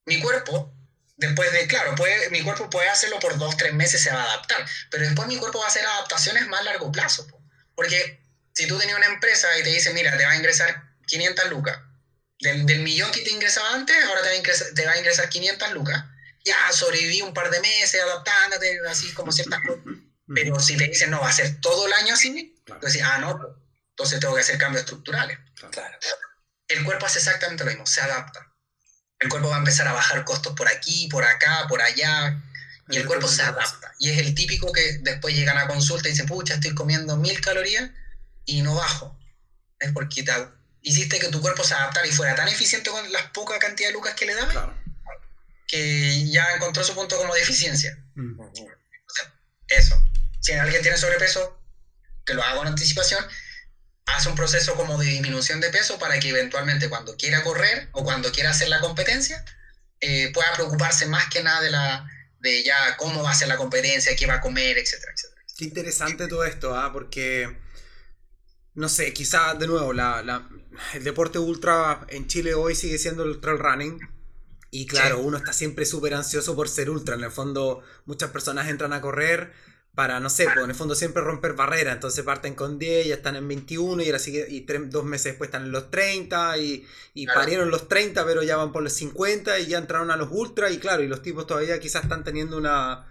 Mi cuerpo, después de, claro, puede, mi cuerpo puede hacerlo por dos, tres meses, se va a adaptar, pero después mi cuerpo va a hacer adaptaciones más a largo plazo. Porque si tú tenías una empresa y te dice, mira, te va a ingresar 500 lucas, del, millón que te ingresaba antes, ahora te va, a ingresar, te va a ingresar 500 lucas. Ya sobreviví un par de meses adaptándote, así como ciertas cosas. Pero si te dicen, no, va a ser todo el año así, entonces, ah, no, entonces tengo que hacer cambios estructurales. Claro. El cuerpo hace exactamente lo mismo, se adapta. El cuerpo va a empezar a bajar costos por aquí, por acá, por allá, y el cuerpo se adapta. Y es el típico que después llegan a consulta y dicen, pucha, estoy comiendo mil calorías y no bajo. Es porque te, hiciste que tu cuerpo se adaptara y fuera tan eficiente con las pocas cantidad de lucas que le daba que ya encontró su punto como deficiencia. Mm. eso. Si alguien tiene sobrepeso, que lo haga con anticipación, hace un proceso como de disminución de peso para que eventualmente cuando quiera correr o cuando quiera hacer la competencia, eh, pueda preocuparse más que nada de, la, de ya cómo va a ser la competencia, qué va a comer, etcétera, etcétera. Qué interesante todo esto, ¿ah? porque no sé, quizás de nuevo, la, el deporte ultra en Chile hoy sigue siendo el trail running. Y claro, uno está siempre súper ansioso por ser ultra. En el fondo, muchas personas entran a correr para, no sé, pues en el fondo siempre romper barreras. Entonces parten con 10, ya están en 21 y ahora sigue, y dos meses después están en los 30 y, y parieron los 30, pero ya van por los 50 y ya entraron a los ultra. Y claro, y los tipos todavía quizás están teniendo una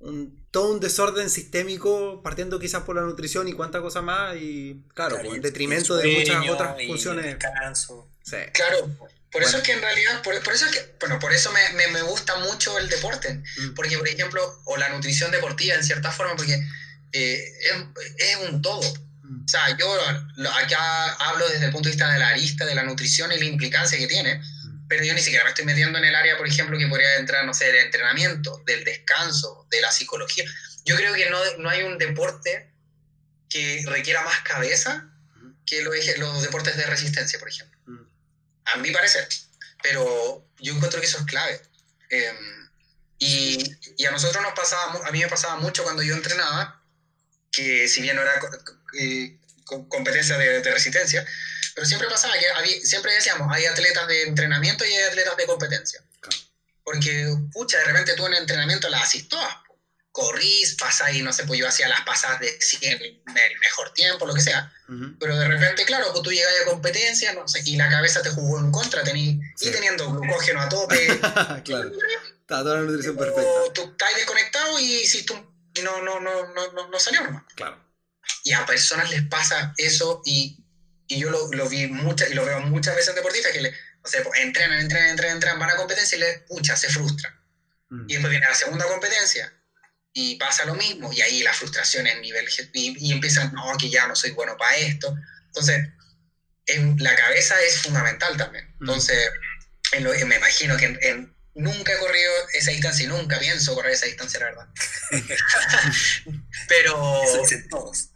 un, todo un desorden sistémico, partiendo quizás por la nutrición y cuánta cosa más, y claro, en detrimento de muchas otras funciones. Claro, por eso es que en realidad, por, eso es que, bueno, por eso me, me, gusta mucho el deporte, mm. porque por ejemplo, o la nutrición deportiva en cierta forma, porque eh, es, es, un todo. Mm. O sea, yo acá hablo desde el punto de vista de la arista, de la nutrición y la implicancia que tiene, pero yo ni siquiera me estoy metiendo en el área, por ejemplo, que podría entrar, no sé, del entrenamiento, del descanso, de la psicología. Yo creo que no, no hay un deporte que requiera más cabeza que los, los deportes de resistencia, por ejemplo. A mi parecer. Pero yo encuentro que eso es clave. Em, y, y, a nosotros nos pasaba, a mí me pasaba mucho cuando yo entrenaba, que si bien no era eh, competencia de, de resistencia, pero siempre pasaba que había, siempre decíamos, hay atletas de entrenamiento y hay atletas de competencia. Porque, pucha, de repente tú en entrenamiento las haces todas. Corrís, pasáis, no sé, pues yo hacía las pasadas de 100, el mejor tiempo, lo que sea. Pero de repente, claro, pues tú llegas a competencia, no sé, y la cabeza te jugó en contra, tení, y teniendo glucógeno a tope. (laughs) claro. Está toda la nutrición perfecta. Tú estás desconectado y si tú no, no, no, no, no salió nomás. Claro. Y a personas les pasa eso y y yo lo, lo vi muchas, y lo veo muchas veces en deportistas que le, o sea, pues, entrenan, entrenan, entrenan, entrenan, van a competencia y le, pucha, se frustran. Mm. Y después viene la segunda competencia y pasa lo mismo, y ahí la frustración en nivel, y, y empiezan, no, que ya no soy bueno para esto. Entonces, en, la cabeza es fundamental también. Mm. Entonces, me imagino que nunca he corrido esa distancia y nunca pienso correr esa distancia, la verdad. (laughs) (laughs) pero... Eso dicen todos.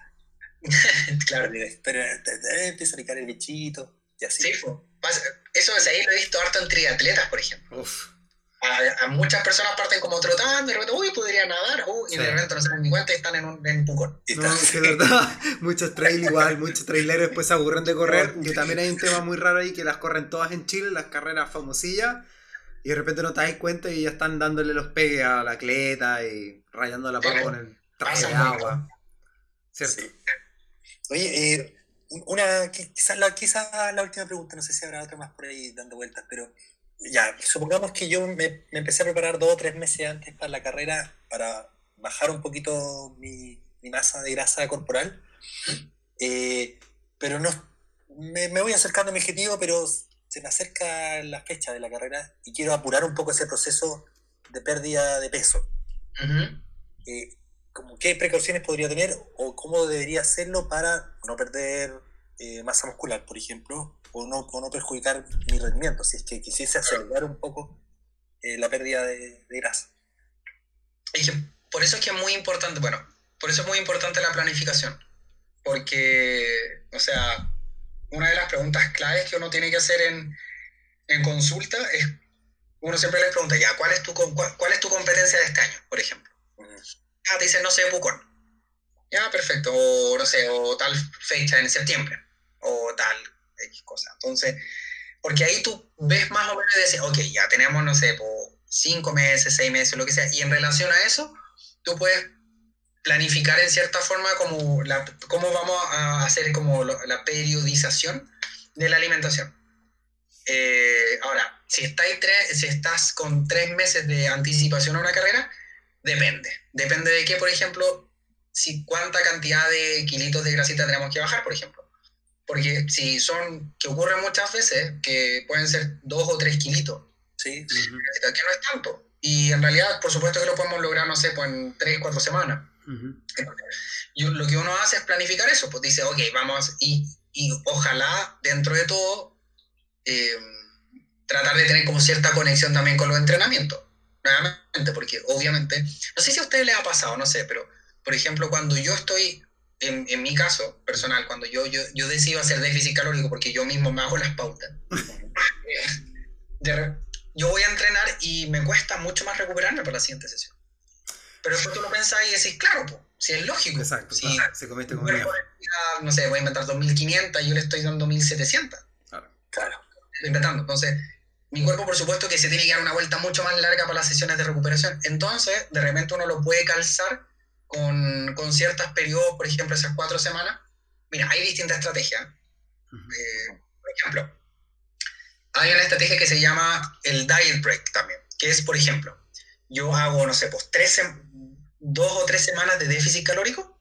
(laughs) claro. Pero, empieza a picar el bichito y así. Sí, eso ahí lo he visto harto en triatletas, por ejemplo. Uf a, muchas personas parten como trotando, de repente, uy, podría nadar, y de repente no se dan ni cuenta y están en un, en pucón. No, es verdad, (laughs) muchos trail igual, muchos traileros después se aburren de correr, que también hay un (laughs) tema muy raro ahí, que las corren todas en Chile, las carreras famosillas, y de repente no te das cuenta y ya están dándole los pegues a la cleta y rayando la papa con el traje de agua. ¿Cierto? Oye, eh, una, quizás la, quizá la última pregunta, no sé si habrá otra más por ahí dando vueltas, pero ya, supongamos que yo me, empecé a preparar dos o tres meses antes para la carrera para bajar un poquito mi, masa de grasa corporal. Eh, pero no, me, voy acercando a mi objetivo, pero se me acerca la fecha de la carrera y quiero apurar un poco ese proceso de pérdida de peso. Eh, ¿Qué precauciones podría tener o cómo debería hacerlo para no perder eh, masa muscular, por ejemplo, o no, no perjudicar mi rendimiento, si es que quisiese acelerar un poco eh, la pérdida de, grasa. por eso es que es muy importante, bueno, por eso es muy importante la planificación, porque, o sea, una de las preguntas claves que uno tiene que hacer en, en consulta es, uno siempre les pregunta, ya, ¿cuál es tu, cuál, es tu competencia de este año, por ejemplo? Ah, te dicen, no sé, Pucón. Ya, perfecto, o no sé, o tal fecha en septiembre, o tal X cosa. Entonces, porque ahí tú ves más o menos y dices, ok, ya tenemos, no sé, cinco meses, seis meses, lo que sea, y en relación a eso, tú puedes planificar en cierta forma como la, cómo vamos a hacer como la periodización de la alimentación. Eh, ahora, si, tres, si estás con tres meses de anticipación a una carrera, depende. Depende de qué, por ejemplo, si cuánta cantidad de kilitos de grasita tenemos que bajar, por ejemplo. Porque si son, que ocurre muchas veces, que pueden ser dos o tres kilitos, ¿sí? que no es tanto. Y en realidad, por supuesto que lo podemos lograr, no sé, pues en tres, cuatro semanas. y lo que uno hace es planificar eso, pues dice, ok, vamos, y, y ojalá dentro de todo eh, tratar de tener como cierta conexión también con los entrenamientos. Nuevamente, porque obviamente, no sé si a ustedes les ha pasado, no sé, pero por ejemplo, cuando yo estoy en, en, mi caso personal, cuando yo, yo, yo, decido hacer déficit calórico porque yo mismo me hago las pautas, (laughs) yo voy a entrenar y me cuesta mucho más recuperarme para la siguiente sesión. Pero después tú lo pensás y decís, claro, pues, si es lógico. Exacto, si se comete como No sé, voy a inventar 2500 y yo le estoy dando 1700. Claro. claro. Inventando. Entonces, mi cuerpo, por supuesto, que se tiene que dar una vuelta mucho más larga para las sesiones de recuperación. Entonces, de repente uno lo puede calzar con, con ciertos periodos, por ejemplo, esas cuatro semanas, mira, hay distintas estrategias. Eh, por ejemplo, hay una estrategia que se llama el diet break también, que es, por ejemplo, yo hago, no sé, pues tres, dos o tres semanas de déficit calórico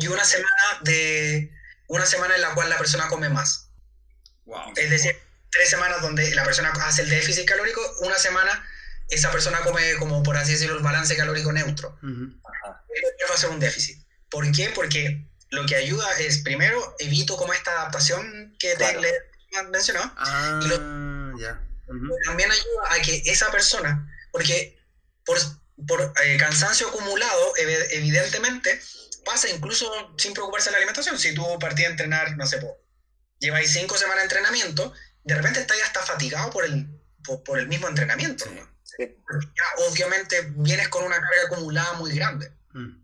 y una semana de una semana en la cual la persona come más. Es decir, tres semanas donde la persona hace el déficit calórico, una semana esa persona come como por así decirlo el balance calórico neutro. va a ser un déficit. ¿Por qué? Porque lo que ayuda es, primero, evito como esta adaptación que te le mencionó. Ah, y también ayuda a que esa persona, porque por, por eh, cansancio acumulado, evidentemente, pasa incluso sin preocuparse de la alimentación. Si tú partís a entrenar, no sé, po, lleváis cinco semanas de entrenamiento, de repente estás hasta fatigado por el, por, el mismo entrenamiento obviamente vienes con una carga acumulada muy grande. Mm.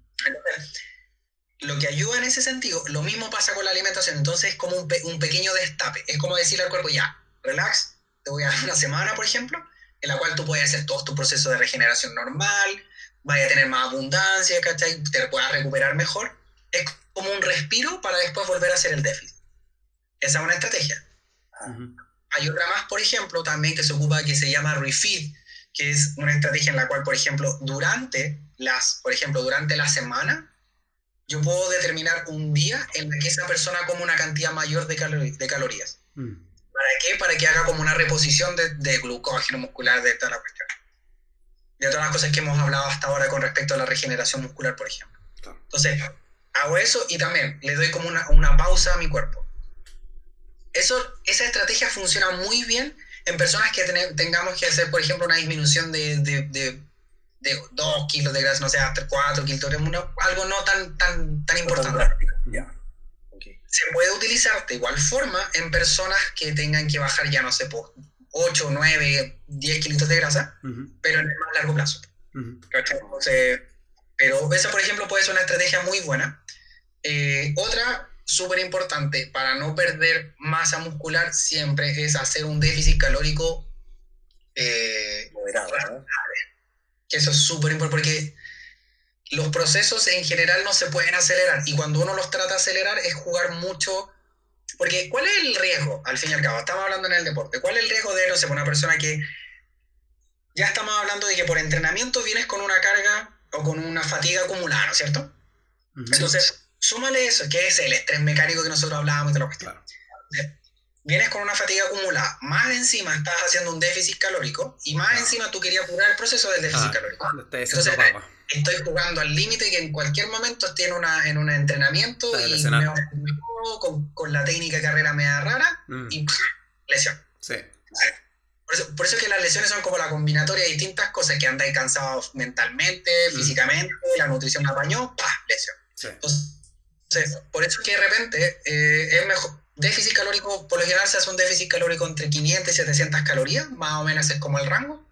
lo que ayuda en ese sentido, lo mismo pasa con la alimentación, entonces es como un, un, pequeño destape, es como decirle al cuerpo, ya, relax, te voy a dar una semana, por ejemplo, en la cual tú puedes hacer todo tu proceso de regeneración normal, vaya a tener más abundancia, ¿cachai? Te puedas recuperar mejor. Es como un respiro para después volver a hacer el déficit. Esa es una estrategia. Hay otra más, por ejemplo, también que se ocupa, que se llama refeed, que es una estrategia en la cual, por ejemplo, durante las, por ejemplo, durante la semana, yo puedo determinar un día en el que esa persona come una cantidad mayor de, de calorías. Mm. ¿Para qué? Para que haga como una reposición de, de, glucógeno muscular, de toda la cuestión. De todas las cosas que hemos hablado hasta ahora con respecto a la regeneración muscular, por ejemplo. Entonces, hago eso y también le doy como una, una pausa a mi cuerpo. Eso, esa estrategia funciona muy bien en personas que tengamos que hacer, por ejemplo, una disminución de, de, 2 kilos de grasa, no sé, hasta 4 kilos, algo no tan, tan, tan importante. Se puede utilizar de igual forma en personas que tengan que bajar ya, no sé, por 8, 9, 10 kilos de grasa, pero en el más largo plazo. pero esa, por ejemplo, puede ser una estrategia muy buena. Eh, otra súper importante para no perder masa muscular siempre es hacer un déficit calórico eh, moderado. Que eso es súper importante porque los procesos en general no se pueden acelerar y cuando uno los trata de acelerar es jugar mucho. Porque, ¿cuál es el riesgo? Al fin y al cabo, estamos hablando en el deporte. ¿Cuál es el riesgo de, no sé, una persona que ya estamos hablando de que por entrenamiento vienes con una carga o con una fatiga acumulada, ¿no es cierto? Entonces, súmale eso, que es el estrés mecánico que nosotros hablábamos de la cuestión. Vienes con una fatiga acumulada, más encima estás haciendo un déficit calórico y más encima tú querías curar el proceso del déficit ah, calórico. Entonces, estoy jugando al límite que en cualquier momento estoy en, una, en un entrenamiento y me, con, con, la técnica de carrera media rara mm. y lesión. Sí. Por eso, por eso, es que las lesiones son como la combinatoria de distintas cosas, que andáis cansados mentalmente, mm. físicamente, la nutrición apañó, ¡pah! lesión. Sí. Entonces, por eso es que de repente eh, es mejor. Déficit calórico, por lo general se hace un déficit calórico entre 500 y 700 calorías, más o menos es como el rango.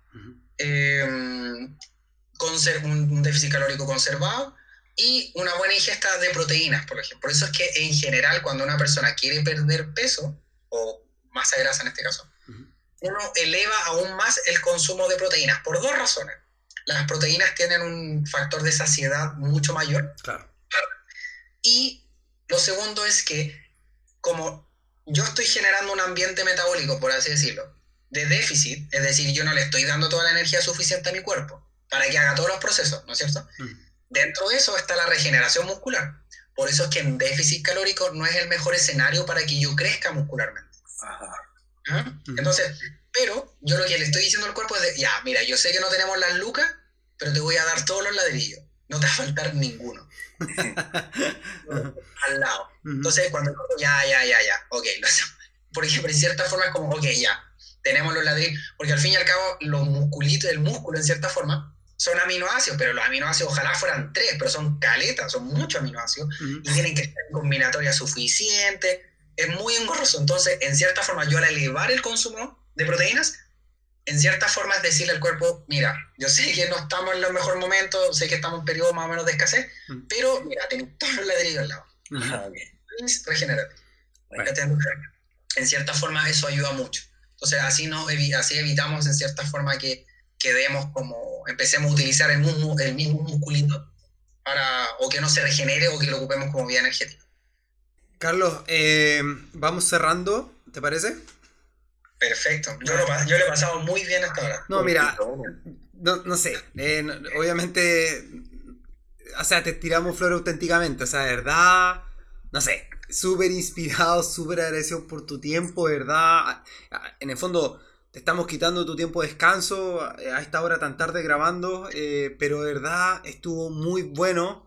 Eh, un, un, déficit calórico conservado y una buena ingesta de proteínas, por ejemplo. Por eso es que en general cuando una persona quiere perder peso, o masa grasa en este caso, uno eleva aún más el consumo de proteínas, por dos razones. Las proteínas tienen un factor de saciedad mucho mayor. Claro. Y lo segundo es que como yo estoy generando un ambiente metabólico, por así decirlo, de déficit, es decir, yo no le estoy dando toda la energía suficiente a mi cuerpo para que haga todos los procesos, ¿no es cierto? Mm. Dentro de eso está la regeneración muscular. Por eso es que en déficit calórico no es el mejor escenario para que yo crezca muscularmente. ¿Ah? Entonces, pero yo lo que le estoy diciendo al cuerpo es de, ya, mira, yo sé que no tenemos las lucas, pero te voy a dar todos los ladrillos. No te va a faltar ninguno. (laughs) al lado. Entonces, cuando ya, ya, ya, ya, ok, por ejemplo, en cierta forma es como, ok, ya, tenemos los ladrillos, porque al fin y al cabo, los musculitos, el músculo en cierta forma, son aminoácidos, pero los aminoácidos ojalá fueran tres, pero son caletas, son muchos aminoácidos, y tienen que estar en combinatoria suficiente, es muy engorroso. Entonces, en cierta forma, yo al elevar el consumo de proteínas, en cierta forma es decirle al cuerpo, mira, yo sé que no estamos en los mejores momentos, sé que estamos en un periodo más o menos de escasez, mm. pero mira, tengo todos los ladrillos al lado. Uh Regenérate. En cierta forma eso ayuda mucho. Entonces así, no, así evitamos en cierta forma que quedemos como, empecemos a utilizar el mismo, el mismo musculito para o que no se regenere o que lo ocupemos como vía energética. Carlos, eh, vamos cerrando, ¿te parece? Perfecto. Yo, lo, yo le he pasado muy bien hasta ahora. No, mira, no, no sé. Eh, obviamente, o sea, te tiramos flor auténticamente. O sea, de verdad, no sé, súper inspirado, súper agradecido por tu tiempo, verdad. En el fondo, te estamos quitando tu tiempo de descanso a esta hora tan tarde grabando, eh, pero de verdad estuvo muy bueno.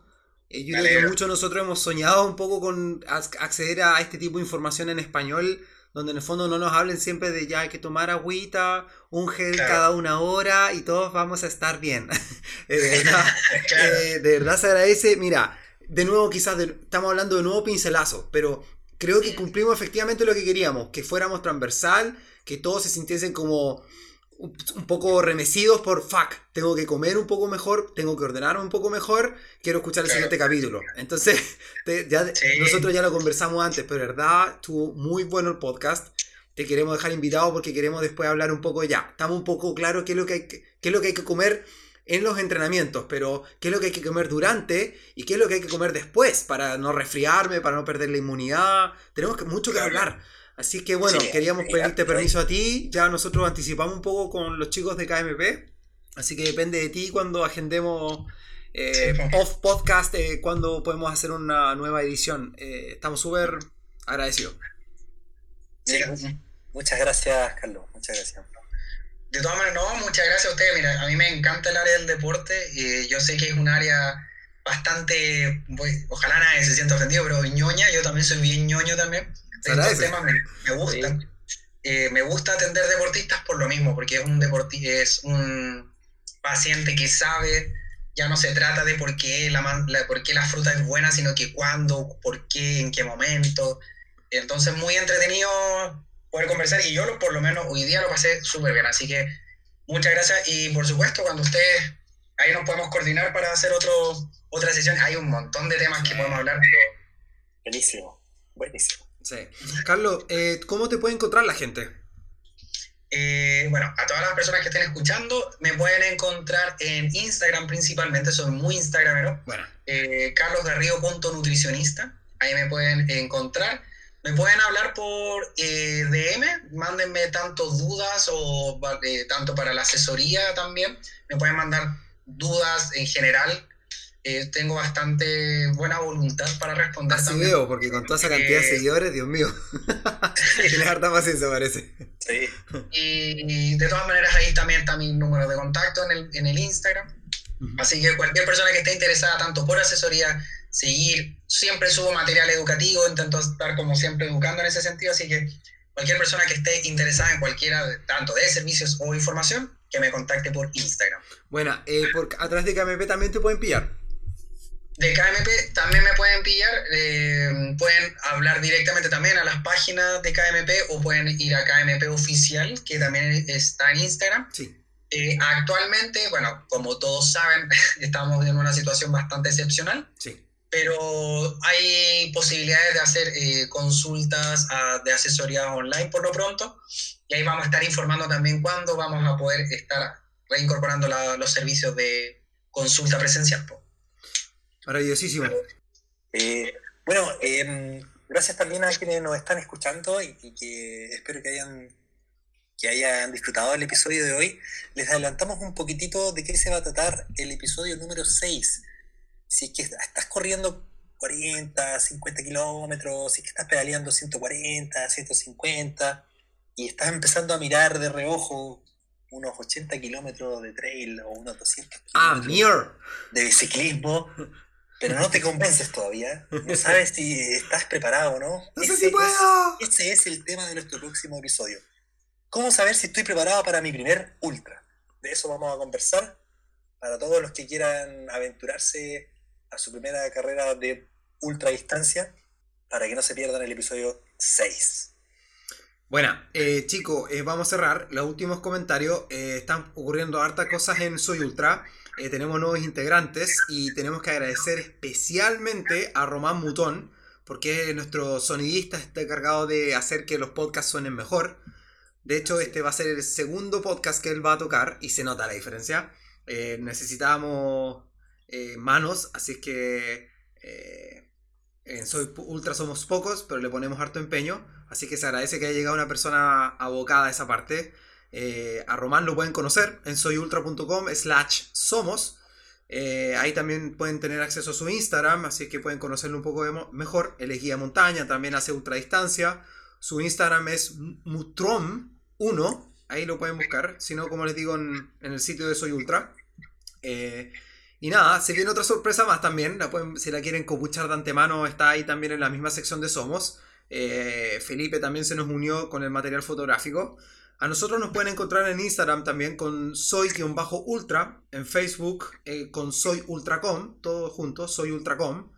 Eh, yo creo que muchos de nosotros hemos soñado un poco con acceder a este tipo de información en español donde en el fondo no nos hablen siempre de ya hay que tomar agüita, un gel cada una hora y todos vamos a estar bien. (laughs) de, verdad, (laughs) eh, de verdad se agradece. Mira, de nuevo quizás estamos hablando de nuevo pincelazo, pero creo que cumplimos efectivamente lo que queríamos, que fuéramos transversal, que todos se sintiesen como un poco remecidos por fuck, tengo que comer un poco mejor, tengo que ordenarme un poco mejor, quiero escuchar el siguiente capítulo. Entonces, (laughs) ya, nosotros ya lo conversamos antes, pero verdad, estuvo muy bueno el podcast. Te queremos dejar invitado porque queremos después hablar un poco ya. Estamos un poco claros qué es lo que hay que, qué es lo que, hay que comer en los entrenamientos, pero qué es lo que hay que comer durante y qué es lo que hay que comer después para no resfriarme, para no perder la inmunidad. Tenemos mucho que hablar. Así que bueno, queríamos pedirte permiso a ti. Ya nosotros anticipamos un poco con los chicos de KMP. Así que depende de ti cuando agendemos eh, off podcast, eh, cuando podemos hacer una nueva edición. Eh, estamos súper agradecidos. muchas gracias, Carlos. Muchas gracias. De todas maneras, no, muchas gracias a ustedes. Mira, a mí me encanta el área del deporte. y yo sé que es un área bastante, ojalá nadie se sienta ofendido, pero ñoña. Yo también soy bien ñoño también. Estos temas me, gustan. eh, me gusta atender deportistas por lo mismo, porque es un deportista, es un paciente que sabe, ya no se trata de por qué la, por qué la fruta es buena, sino que cuándo, por qué, en qué momento. Entonces, muy entretenido poder conversar y yo por lo menos hoy día lo pasé súper bien. Así que muchas gracias y por supuesto, cuando ustedes ahí nos podemos coordinar para hacer otro, otra sesión, hay un montón de temas que podemos hablar. Buenísimo, buenísimo. Sí. Carlos, eh, ¿cómo te puede encontrar la gente? Eh, bueno, a todas las personas que estén escuchando, me pueden encontrar en Instagram principalmente, soy muy instagramero. Bueno. Eh, carlosgarrido.nutricionista, ahí me pueden encontrar. Me pueden hablar por eh, DM, mándenme tanto dudas o tanto para la asesoría también. Me pueden mandar dudas en general eh, tengo bastante buena voluntad para responder. Así veo, porque con toda esa cantidad de seguidores, Dios mío. (laughs) Tienes harta paciencia, parece. Sí. Y, de todas maneras, ahí también está mi número de contacto en el, en el Instagram. Así que cualquier persona que esté interesada tanto por asesoría, seguir, siempre subo material educativo, intento estar como siempre educando en ese sentido, así que cualquier persona que esté interesada en cualquiera, tanto de servicios o información, que me contacte por Instagram. Bueno, eh, por, a través de KMP también te pueden pillar. De KMP también me pueden pillar, eh, pueden hablar directamente también a las páginas de KMP o pueden ir a KMP oficial, que también está en Instagram. Sí. Eh, actualmente, bueno, como todos saben, (laughs) estamos en una situación bastante excepcional. Sí. Pero hay posibilidades de hacer eh, consultas ah, de asesoría online por lo pronto. Y ahí vamos a estar informando también cuándo vamos a poder estar reincorporando los servicios de consulta presencial. Maravillosísimo. Eh, bueno, em, gracias también a quienes nos están escuchando y, que espero que hayan, que hayan disfrutado del episodio de hoy. Les adelantamos un poquitito de qué se va a tratar el episodio número 6. Si es que estás corriendo 40, 50 kilómetros, si es que estás pedaleando 140, 150 y estás empezando a mirar de reojo unos 80 kilómetros de trail o unos 200 ah, kilómetros de ciclismo, (laughs) pero no te convences todavía. No (laughs) sabes si estás preparado o no. No sé si puedo. ese es el tema de nuestro próximo episodio. ¿Cómo saber si estoy preparado para mi primer ultra? De eso vamos a conversar. Para todos los que quieran aventurarse a su primera carrera de ultra distancia, para que no se pierdan el episodio 6. Bueno, eh, chicos, eh, vamos a cerrar. Los últimos comentarios. Eh, están ocurriendo hartas cosas en Soy Ultra. Eh, tenemos nuevos integrantes y tenemos que agradecer especialmente a Román Mutón, porque nuestro sonidista está encargado de hacer que los podcasts suenen mejor. De hecho, este va a ser el segundo podcast que él va a tocar y se nota la diferencia. Eh, necesitábamos eh, manos, así es que en Soy Ultra somos pocos, pero le ponemos harto empeño. Así que se agradece que haya llegado una persona abocada a esa parte. Eh, a Román lo pueden conocer en soyultra.com slash somos. Eh, ahí también pueden tener acceso a su Instagram, así que pueden conocerlo un poco mejor. Él es guía montaña, también hace ultradistancia. Su Instagram es mutrom1, ahí lo pueden buscar. Si no, como les digo, en, el sitio de Soy Ultra. Eh, y nada, se viene otra sorpresa más también. Si la quieren copuchar de antemano, está ahí también en la misma sección de Somos. Felipe también se nos unió con el material fotográfico. A nosotros nos pueden encontrar en Instagram también con soy-ultra, en Facebook eh, con soyultracom, todo junto, soyultracom.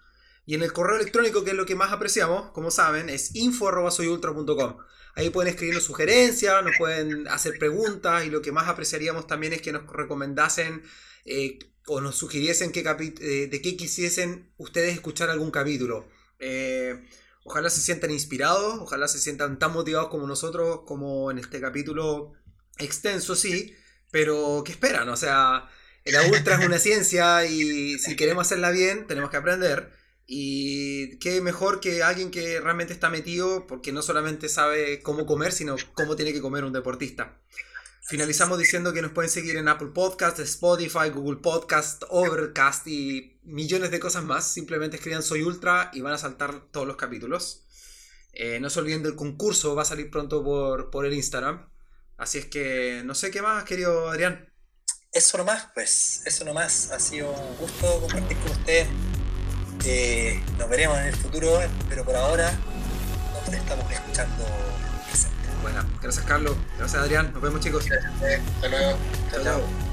Y en el correo electrónico, que es lo que más apreciamos, como saben, es info.soyultra.com. Ahí pueden escribirnos sugerencias, nos pueden hacer preguntas y lo que más apreciaríamos también es que nos recomendasen eh, o nos sugiriesen qué eh, de qué quisiesen ustedes escuchar algún capítulo. Ojalá se sientan inspirados, ojalá se sientan tan motivados como nosotros, como en este capítulo extenso, sí, pero ¿qué esperan? O sea, la ultra es una (laughs) ciencia y si queremos hacerla bien, tenemos que aprender. Y qué mejor que alguien que realmente está metido porque no solamente sabe cómo comer, sino cómo tiene que comer un deportista. Finalizamos diciendo que nos pueden seguir en Apple Podcast, Spotify, Google Podcast, Overcast y millones de cosas más. Simplemente escriban Soy Ultra y van a saltar todos los capítulos. Eh, no se olviden del concurso, va a salir pronto por, por el Instagram. Así es que no sé qué más, querido Adrián. Eso nomás, pues, eso nomás. Ha sido un gusto compartir con ustedes. Eh, nos veremos en el futuro, pero por ahora nos estamos escuchando. Bueno, gracias Carlos, gracias Adrián, nos vemos chicos. Gracias, hasta luego. chao. chao.